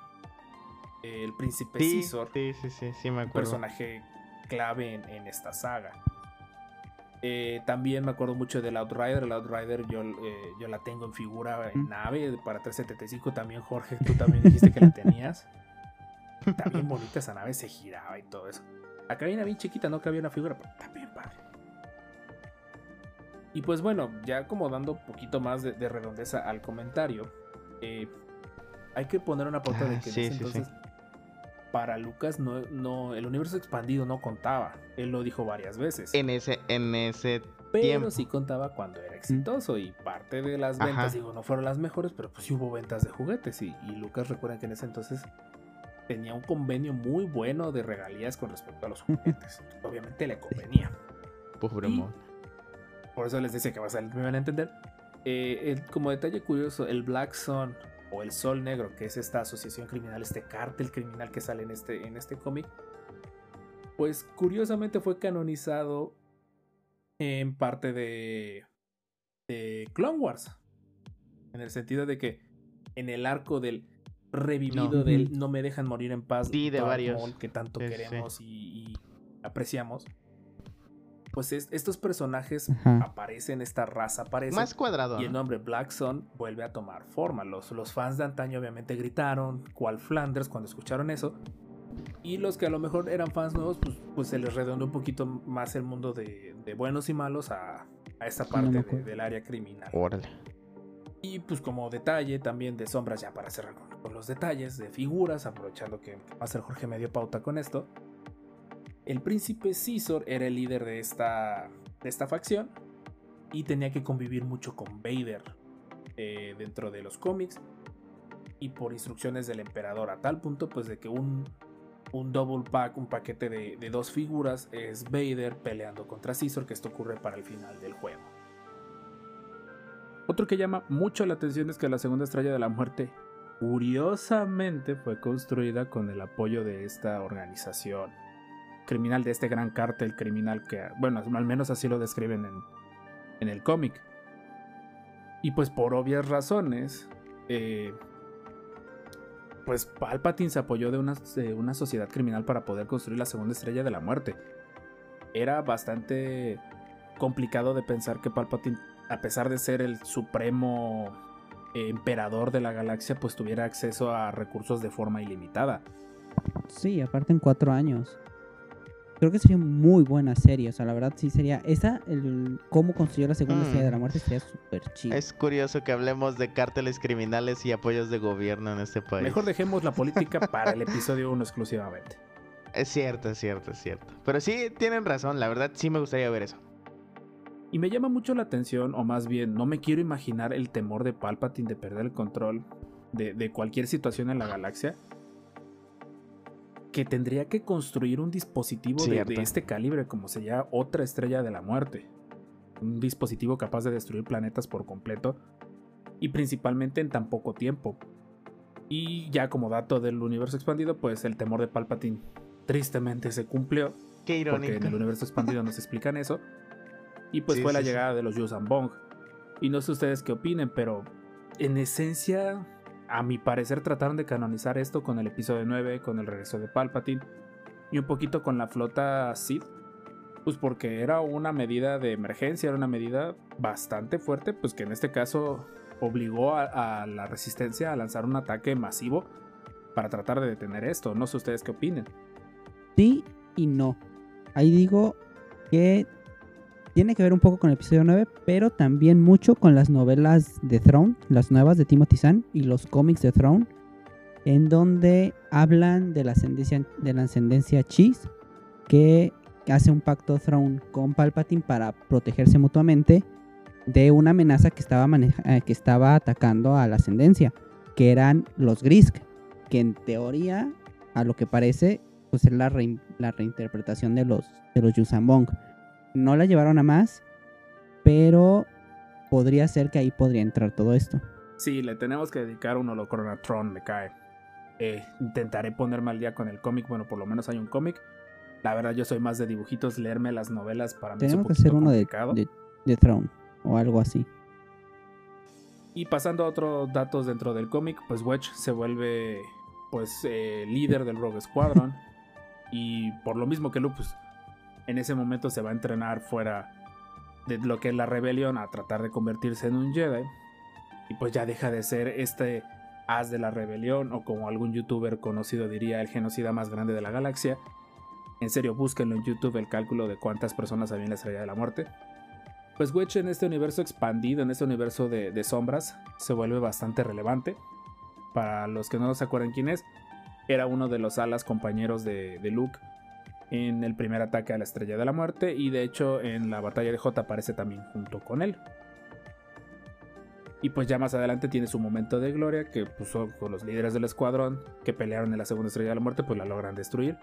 el príncipe Sí, Caesar, sí, sí, sí, sí, me un personaje clave en, en esta saga. Eh, también me acuerdo mucho del Outrider. El Outrider yo, eh, yo la tengo en figura en nave para 375. También, Jorge, tú también dijiste que la tenías. (laughs) Bien bonita esa nave, se giraba y todo eso. Acá hay una bien chiquita, no cabía una figura, pero bien padre. Y pues bueno, ya como dando un poquito más de, de redondeza al comentario, eh, hay que poner una pauta de Ah, que en sí, ese sí, sí. Para Lucas no, no, el universo expandido no contaba. Él lo dijo varias veces. En ese, en ese pero tiempo. sí contaba cuando era exitoso. Y parte de las ventas, Ajá. digo, no fueron las mejores, pero pues sí hubo ventas de juguetes. Y, y Lucas recuerda que en ese entonces tenía un convenio muy bueno de regalías con respecto a los juguetes. (laughs) Obviamente le convenía. Pobre Y-. Por eso les decía que a me van a entender. Eh, el- como detalle curioso, el Black Sun o el Sol Negro, que es esta asociación criminal, este cártel criminal que sale en este, en este cómic, pues curiosamente fue canonizado en parte de, de Clone Wars. En el sentido de que en el arco del revivido No. del no me dejan morir en paz Sí, de varios. Que tanto Sí, sí, sí. queremos y, y apreciamos pues es- estos personajes Ajá. aparecen, esta raza aparece. Más cuadrado. y el ¿no? nombre Black Sun vuelve a tomar forma. Los, los fans de antaño obviamente gritaron, cual Flanders, cuando escucharon eso. Y los que a lo mejor eran fans nuevos, pues, pues se les redondeó un poquito más el mundo de, de buenos y malos a, a esta parte de- del área criminal. Órale. Y pues como detalle también de sombras, ya para cerrar con, con los detalles de figuras, aprovechando que Master Jorge me dio pauta con esto. El príncipe Caesar era el líder de esta, de esta facción y tenía que convivir mucho con Vader eh, dentro de los cómics y por instrucciones del emperador a tal punto pues de que un, un double pack, un paquete de, de dos figuras es Vader peleando contra Caesar que esto ocurre para el final del juego. Otro que llama mucho la atención es que la segunda estrella de la muerte, curiosamente, fue construida con el apoyo de esta organización criminal, de este gran cártel criminal que, bueno, al menos así lo describen en, en el cómic. Y pues por obvias razones, eh, pues Palpatine se apoyó de una, de una sociedad criminal para poder construir la segunda estrella de la muerte. Era bastante complicado de pensar que Palpatine, a pesar de ser el supremo eh, emperador de la galaxia, pues tuviera acceso a recursos de forma ilimitada. Sí, aparte en cuatro años. Creo que sería muy buena serie. O sea, la verdad sí sería. Esa, el cómo construyó la segunda Mm. estrella de la muerte sería súper chido. Es curioso que hablemos de cárteles criminales y apoyos de gobierno en este país. Mejor dejemos la política (laughs) para el episodio 1 exclusivamente. Es cierto, es cierto, es cierto. Pero sí tienen razón, la verdad sí me gustaría ver eso. Y me llama mucho la atención, o más bien, no me quiero imaginar el temor de Palpatine de perder el control de, de cualquier situación en la galaxia. Que tendría que construir un dispositivo de, este calibre, como sería otra estrella de la muerte. Un dispositivo capaz de destruir planetas por completo. Y principalmente en tan poco tiempo. Y ya como dato del universo expandido, pues el temor de Palpatine tristemente se cumplió Qué porque irónico. en el universo expandido nos explican eso. Y pues Sí, fue la sí. llegada de los Yuuzhan Vong. Y no sé ustedes qué opinen, pero en esencia, a mi parecer, trataron de canonizar esto con el episodio 9, con el regreso de Palpatine y un poquito con la flota Sith. Pues porque era una medida de emergencia, era una medida bastante fuerte, pues que en este caso obligó a, a la resistencia a lanzar un ataque masivo para tratar de detener esto. No sé ustedes qué opinen. Sí y no. Ahí digo que tiene que ver un poco con el episodio 9, pero también mucho con las novelas de Throne, las nuevas de Timothy Zahn y los cómics de Throne, en donde hablan de la ascendencia, de la ascendencia Cheese, que hace un pacto Throne con Palpatine para protegerse mutuamente de una amenaza que estaba, eh, que estaba atacando a la ascendencia, que eran los Grisk, que en teoría, a lo que parece, pues es la, la reinterpretación de los, de los. No la llevaron a más, pero podría ser que ahí podría entrar todo esto. Sí, le tenemos que dedicar un Tron, me cae. Eh, intentaré ponerme al día con el cómic, bueno, por lo menos hay un cómic. La verdad, yo soy más de dibujitos, leerme las novelas para mí Tenemos que hacer uno de, de, de Throne o algo así. Y pasando a otros datos dentro del cómic, pues Wedge se vuelve pues eh, líder del Rogue Squadron. (laughs) y por lo mismo que Lupus en ese momento se va a entrenar fuera de lo que es la rebelión a tratar de convertirse en un Jedi. Y pues ya deja de ser este as de la rebelión o como algún youtuber conocido diría el genocida más grande de la galaxia. En serio, búsquenlo en YouTube el cálculo de cuántas personas había en la estrella de la muerte. Pues Wedge en este universo expandido, en este universo de, sombras, se vuelve bastante relevante. Para los que no se acuerdan quién es, era uno de los alas compañeros de, Luke en el primer ataque a la Estrella de la Muerte y de hecho en la batalla de J aparece también junto con él. Y pues ya más adelante tiene su momento de gloria que puso con los líderes del escuadrón que pelearon en la segunda Estrella de la Muerte pues la logran destruir.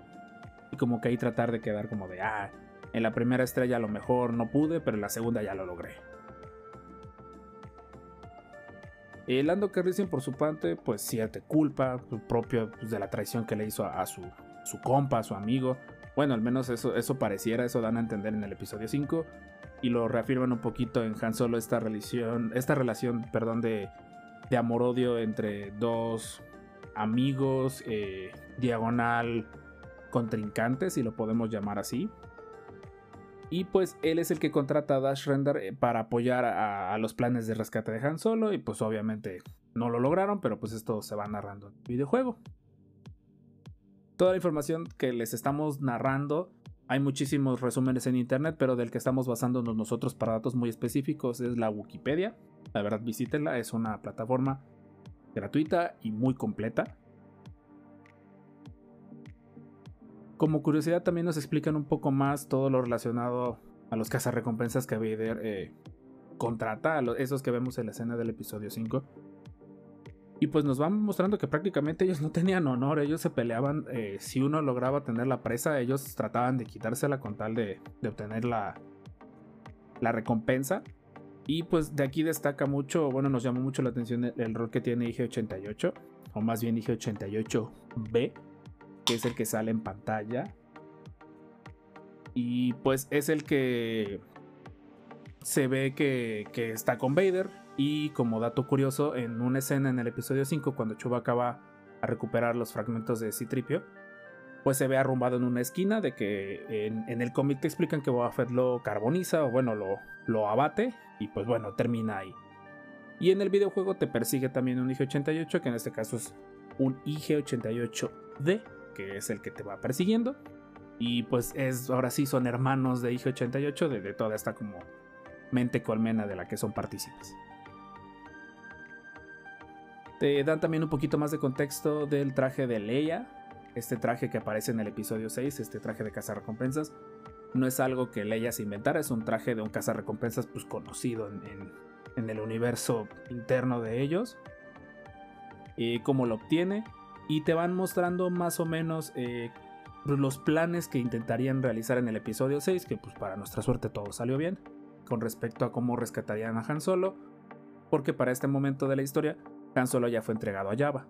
Y como que ahí tratar de quedar como de, ah, en la primera estrella a lo mejor no pude, pero en la segunda ya lo logré. El Lando Calrissian por su parte, pues siente culpa propio pues, de la traición que le hizo a, su, su, compa, a su amigo. Bueno, al menos eso, eso pareciera, eso dan a entender en el episodio 5. Y lo reafirman un poquito en Han Solo esta relación, esta relación perdón, de, de amor-odio entre dos amigos, eh, diagonal contrincantes, si lo podemos llamar así. Y pues él es el que contrata a Dash Render eh, para apoyar a, los planes de rescate de Han Solo. Y pues obviamente no lo lograron, pero pues esto se va narrando en el videojuego. Toda la información que les estamos narrando, hay muchísimos resúmenes en internet, pero del que estamos basándonos nosotros para datos muy específicos es la Wikipedia. La verdad, visítenla, es una plataforma gratuita y muy completa. Como curiosidad también nos explican un poco más todo lo relacionado a los cazarrecompensas que Vader eh, contrata, a esos que vemos en la escena del episodio 5. Y pues nos van mostrando que prácticamente ellos no tenían honor, ellos se peleaban, eh, si uno lograba tener la presa, ellos trataban de quitársela con tal de, obtener la, la recompensa. Y pues de aquí destaca mucho, bueno, nos llama mucho la atención el, el rol que tiene IG-88, o más bien IG-88B, que es el que sale en pantalla. Y pues es el que se ve que, está con Vader. Y como dato curioso, en una escena en el episodio 5, cuando Chewbacca va a recuperar los fragmentos de Citripio, pues se ve arrumbado en una esquina de que en, el cómic te explican que Boba lo carboniza o bueno, lo, lo abate y pues bueno, termina ahí. Y en el videojuego te persigue también un IG-88, que en este caso es un IG-88D, que es el que te va persiguiendo. Y pues es, ahora sí son hermanos de Hijo 88 de, toda esta como mente colmena de la que son partícipes. Te dan también un poquito más de contexto del traje de Leia. Este traje que aparece en el episodio 6, este traje de cazarrecompensas, no es algo que Leia se inventara, es un traje de un cazarrecompensas pues conocido en, el universo interno de ellos. Y cómo lo obtiene, y te van mostrando más o menos eh, pues, los planes que intentarían realizar en el episodio 6, que pues para nuestra suerte todo salió bien, con respecto a cómo rescatarían a Han Solo, porque para este momento de la historia Han Solo ya fue entregado a Java.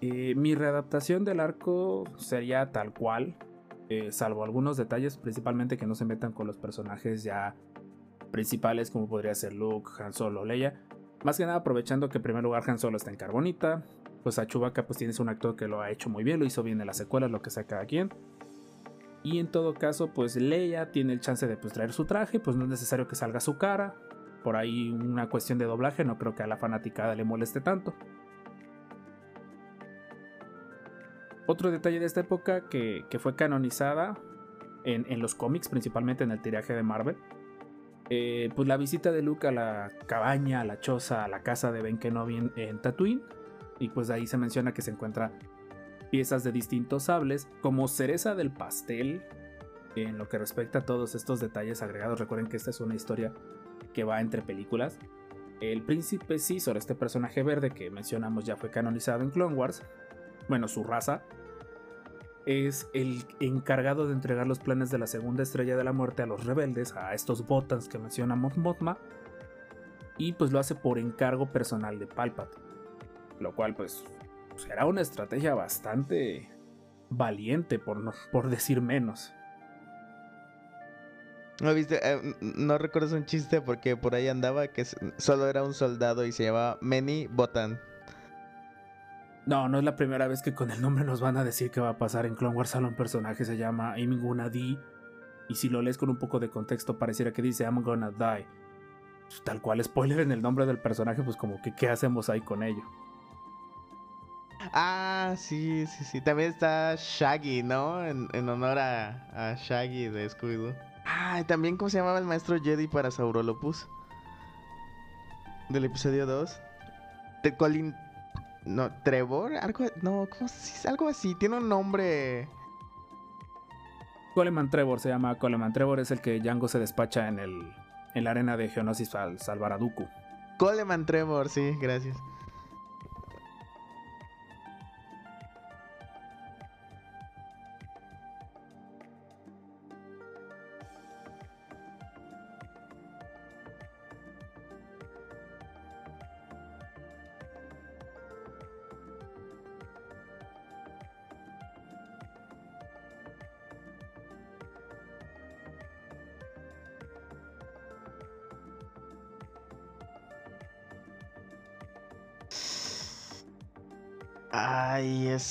Mi readaptación del arco sería tal cual, eh, salvo algunos detalles, principalmente que no se metan con los personajes ya principales como podría ser Luke, Han Solo, Leia, más que nada aprovechando que en primer lugar Han Solo está en Carbonita, pues a Chewbacca pues tienes un actor que lo ha hecho muy bien, lo hizo bien en las secuelas, lo que sea cada quien. Y en todo caso, pues Leia tiene el chance de pues, traer su traje, pues no es necesario que salga su cara. Por ahí una cuestión de doblaje, no creo que a la fanaticada le moleste tanto. Otro detalle de esta época que, fue canonizada en, los cómics, principalmente en el tiraje de Marvel, eh, pues la visita de Luke a la cabaña, a la choza, a la casa de Ben Kenobi en, Tatooine, y pues ahí se menciona que se encuentra piezas de distintos sables como cereza del pastel. En lo que respecta a todos estos detalles agregados, recuerden que esta es una historia que va entre películas. El príncipe Caesar, este personaje verde que mencionamos ya fue canonizado en Clone Wars, bueno, su raza, es el encargado de entregar los planes de la segunda estrella de la muerte a los rebeldes, a estos Botans que menciona Mothma, y pues lo hace por encargo personal de Palpatine, lo cual pues será una estrategia bastante valiente, por no, por decir menos. ¿No viste? Eh, no recuerdas un chiste porque por ahí andaba que solo era un soldado y se llamaba Many Botan. No, no es la primera vez que con el nombre nos van a decir que va a pasar. En Clone Wars solo un personaje se llama I'm gonna die. Y si lo lees con un poco de contexto, pareciera que dice I'm gonna die. Tal cual spoiler en el nombre del personaje, pues como que qué hacemos ahí con ello. Ah, sí, sí, sí. También está Shaggy, ¿no? En, honor a, Shaggy de Scooby-Doo. Ah, también, ¿cómo se llamaba el maestro Jedi para Saurolopus? Del episodio 2. De Colin. No, Trevor. Algo. No, ¿cómo se Algo así. Tiene un nombre. Coleman Trevor se llama Coleman Trevor. Es el que Django se despacha en el. En la arena de Geonosis al salvar a Dooku. Coleman Trevor, sí, gracias.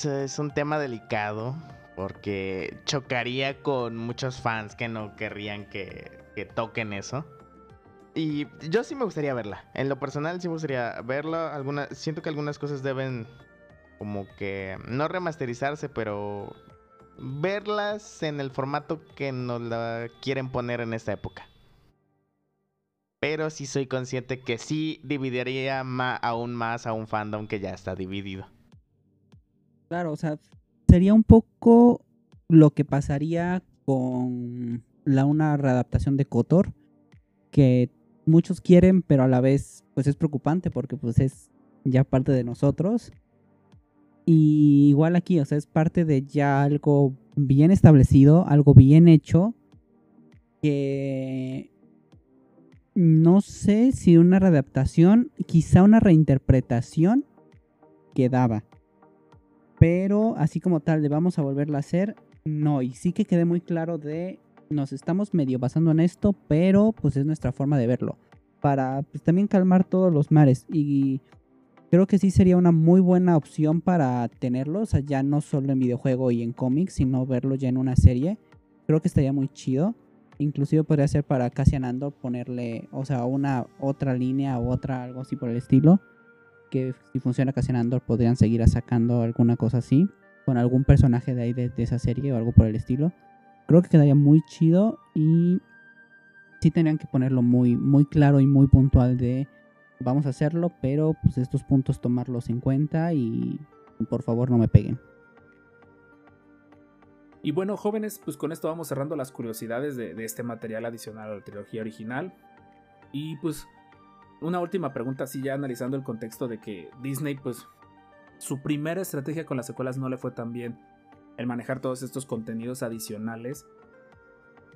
Es un tema delicado porque chocaría con muchos fans que no querrían que, toquen eso. Y yo sí me gustaría verla. En lo personal sí me gustaría verla. Alguna, siento que algunas cosas deben como que no remasterizarse, pero verlas en el formato que nos la quieren poner en esta época. Pero sí soy consciente que sí dividiría aún más a un fandom que ya está dividido. Claro, o sea, sería un poco lo que pasaría con la una readaptación de Kotor, que muchos quieren, pero a la vez pues es preocupante porque pues es ya parte de nosotros. Y igual aquí, o sea, es parte de ya algo bien establecido, algo bien hecho, que no sé si una readaptación, quizá una reinterpretación quedaba. Pero así como tal, de vamos a volverla a hacer, no. Y sí que quede muy claro de nos estamos medio basando en esto, pero pues es nuestra forma de verlo. Para pues, también calmar todos los mares. Y creo que sí sería una muy buena opción para tenerlo. O sea, ya no solo en videojuego y en cómics, sino verlo ya en una serie. Creo que estaría muy chido. Inclusive podría ser para Cassian Andor ponerle, o sea, una otra línea o otra, algo así por el estilo que si funciona Cassian Andor podrían seguir sacando alguna cosa así con algún personaje de ahí de, esa serie o algo por el estilo. Creo que quedaría muy chido y sí tendrían que ponerlo muy muy claro y muy puntual de vamos a hacerlo, pero pues estos puntos tomarlos en cuenta y por favor no me peguen. Y bueno, jóvenes, pues con esto vamos cerrando las curiosidades de, de este material adicional a la trilogía original. Y pues una última pregunta, así ya analizando el contexto de que Disney, pues, su primera estrategia con las secuelas no le fue tan bien. El manejar todos estos contenidos adicionales.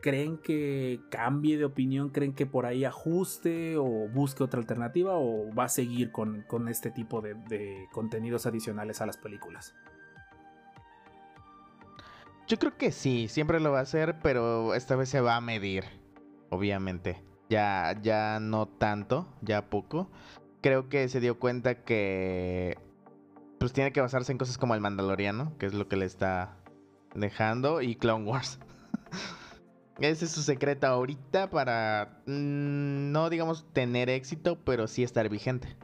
¿Creen que cambie de opinión? ¿Creen que por ahí ajuste o busque otra alternativa? ¿O va a seguir con, este tipo de, de contenidos adicionales a las películas? Yo creo que sí, siempre lo va a hacer, pero esta vez se va a medir, obviamente ya, ya no tanto, ya poco. Creo que se dio cuenta que pues tiene que basarse en cosas como el Mandaloriano, que es lo que le está dejando, y Clone Wars. (laughs) Ese es su secreto ahorita para mm, no digamos tener éxito, pero sí estar vigente.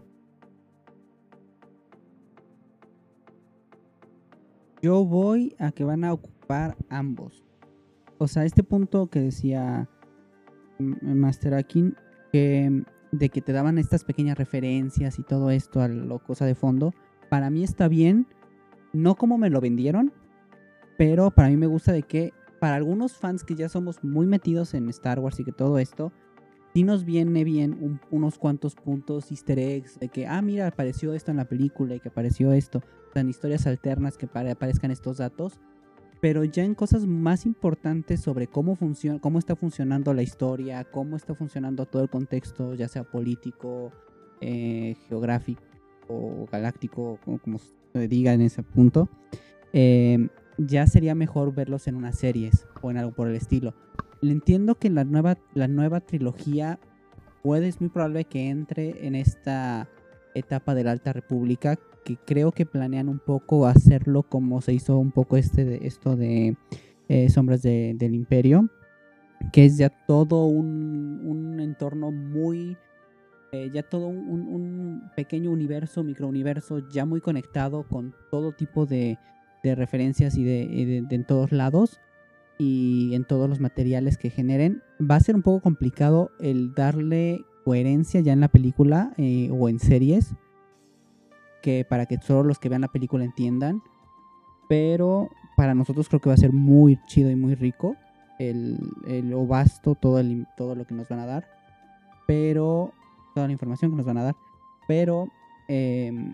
Yo voy a que van a ocupar ambos. O sea, este punto que decía Master Akin, que de que te daban estas pequeñas referencias y todo esto a lo cosa de fondo, para mí está bien, no como me lo vendieron, pero para mí me gusta de que para algunos fans que ya somos muy metidos en Star Wars y que todo esto, sí nos viene bien unos cuantos puntos easter eggs de que, ah, mira, apareció esto en la película y que apareció esto, en historias alternas que aparezcan estos datos, pero ya en cosas más importantes sobre cómo funciona, cómo está funcionando la historia, cómo está funcionando todo el contexto, ya sea político, eh, geográfico o galáctico, como, se diga en ese punto, eh, ya sería mejor verlos en unas series o en algo por el estilo. Le entiendo que la nueva, la nueva trilogía puede, es muy probable que entre en esta etapa de la Alta República, que creo que planean un poco hacerlo como se hizo un poco este de, esto de eh, Sombras del Imperio, que es ya todo un, un entorno muy... Eh, ya todo un, un, pequeño universo, microuniverso, ya muy conectado con todo tipo de, de referencias y de, en todos lados y en todos los materiales que generen. Va a ser un poco complicado el darle coherencia ya en la película eh, o en series que para que solo los que vean la película entiendan. Pero para nosotros creo que va a ser muy chido y muy rico el, el o todo, el, todo lo que nos van a dar. Pero toda la información que nos van a dar. Pero em,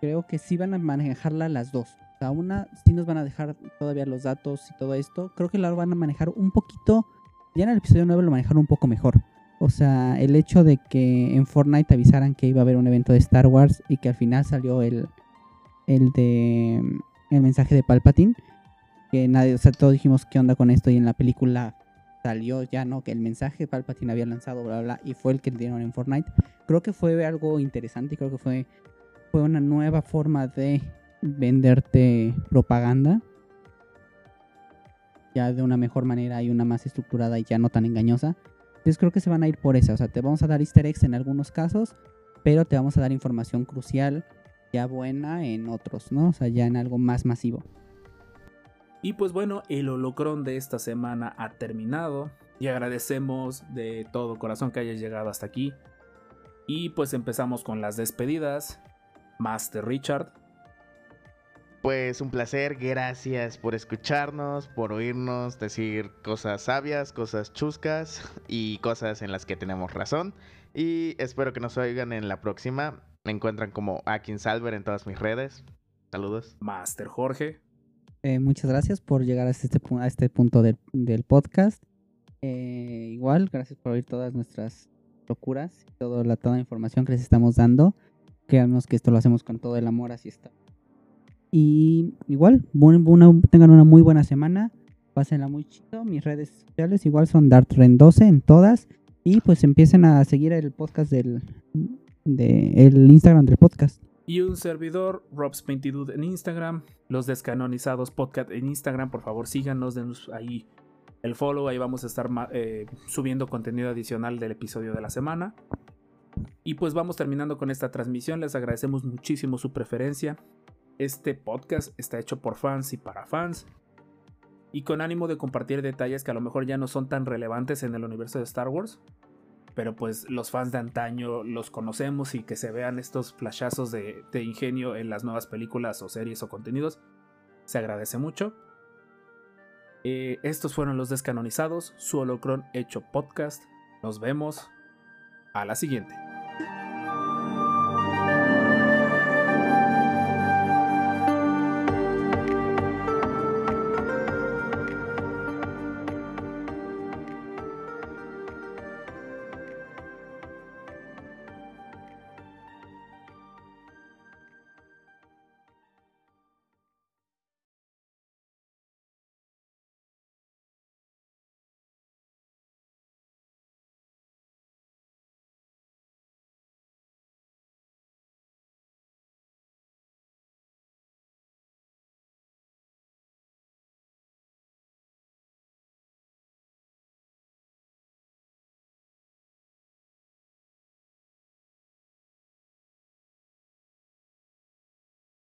creo que sí van a manejarla las dos una sí nos van a dejar todavía los datos y todo esto. Creo que la van a manejar un poquito. Ya en el episodio 9 lo manejaron un poco mejor. O sea, el hecho de que en Fortnite avisaran que iba a haber un evento de Star Wars y que al final salió el, el de el mensaje de Palpatine. Que nadie, o sea, todos dijimos qué onda con esto y en la película salió ya, ¿no? Que el mensaje Palpatine había lanzado, bla, bla, y fue el que dieron en Fortnite. Creo que fue algo interesante y creo que fue, fue una nueva forma de venderte propaganda ya de una mejor manera y una más estructurada y ya no tan engañosa. Entonces creo que se van a ir por esa. O sea, te vamos a dar easter eggs en algunos casos, pero te vamos a dar información crucial ya buena en otros, ¿no? O sea, ya en algo más masivo. Y pues bueno, el holocron de esta semana ha terminado y agradecemos de todo corazón que hayas llegado hasta aquí. Y pues empezamos con las despedidas. Master Richard, pues un placer, gracias por escucharnos, por oírnos decir cosas sabias, cosas chuscas y cosas en las que tenemos razón. Y espero que nos oigan en la próxima. Me encuentran como Akin Salver en todas mis redes. Saludos. Master Jorge. Eh, muchas gracias por llegar a este, a este punto del, podcast. Eh, igual, gracias por oír todas nuestras locuras y toda la, toda la información que les estamos dando. Créanos que esto lo hacemos con todo el amor, así está. Y igual, tengan una muy buena semana. Pásenla muy chido. Mis redes sociales igual son DartRen12 en todas. Y pues empiecen a seguir el podcast del de, Instagram del podcast. Y un servidor, Robs22 en Instagram, los descanonizados podcast en Instagram, por favor síganos, denos ahí el follow, ahí vamos a estar eh, subiendo contenido adicional del episodio de la semana. Y pues vamos terminando con esta transmisión, les agradecemos muchísimo su preferencia, este podcast está hecho por fans y para fans y con ánimo de compartir detalles que a lo mejor ya no son tan relevantes en el universo de Star Wars, pero pues los fans de antaño los conocemos y que se vean estos flashazos de, ingenio en las nuevas películas o series o contenidos, se agradece mucho. Eh, estos fueron los descanonizados, su holocron hecho podcast. Nos vemos a la siguiente.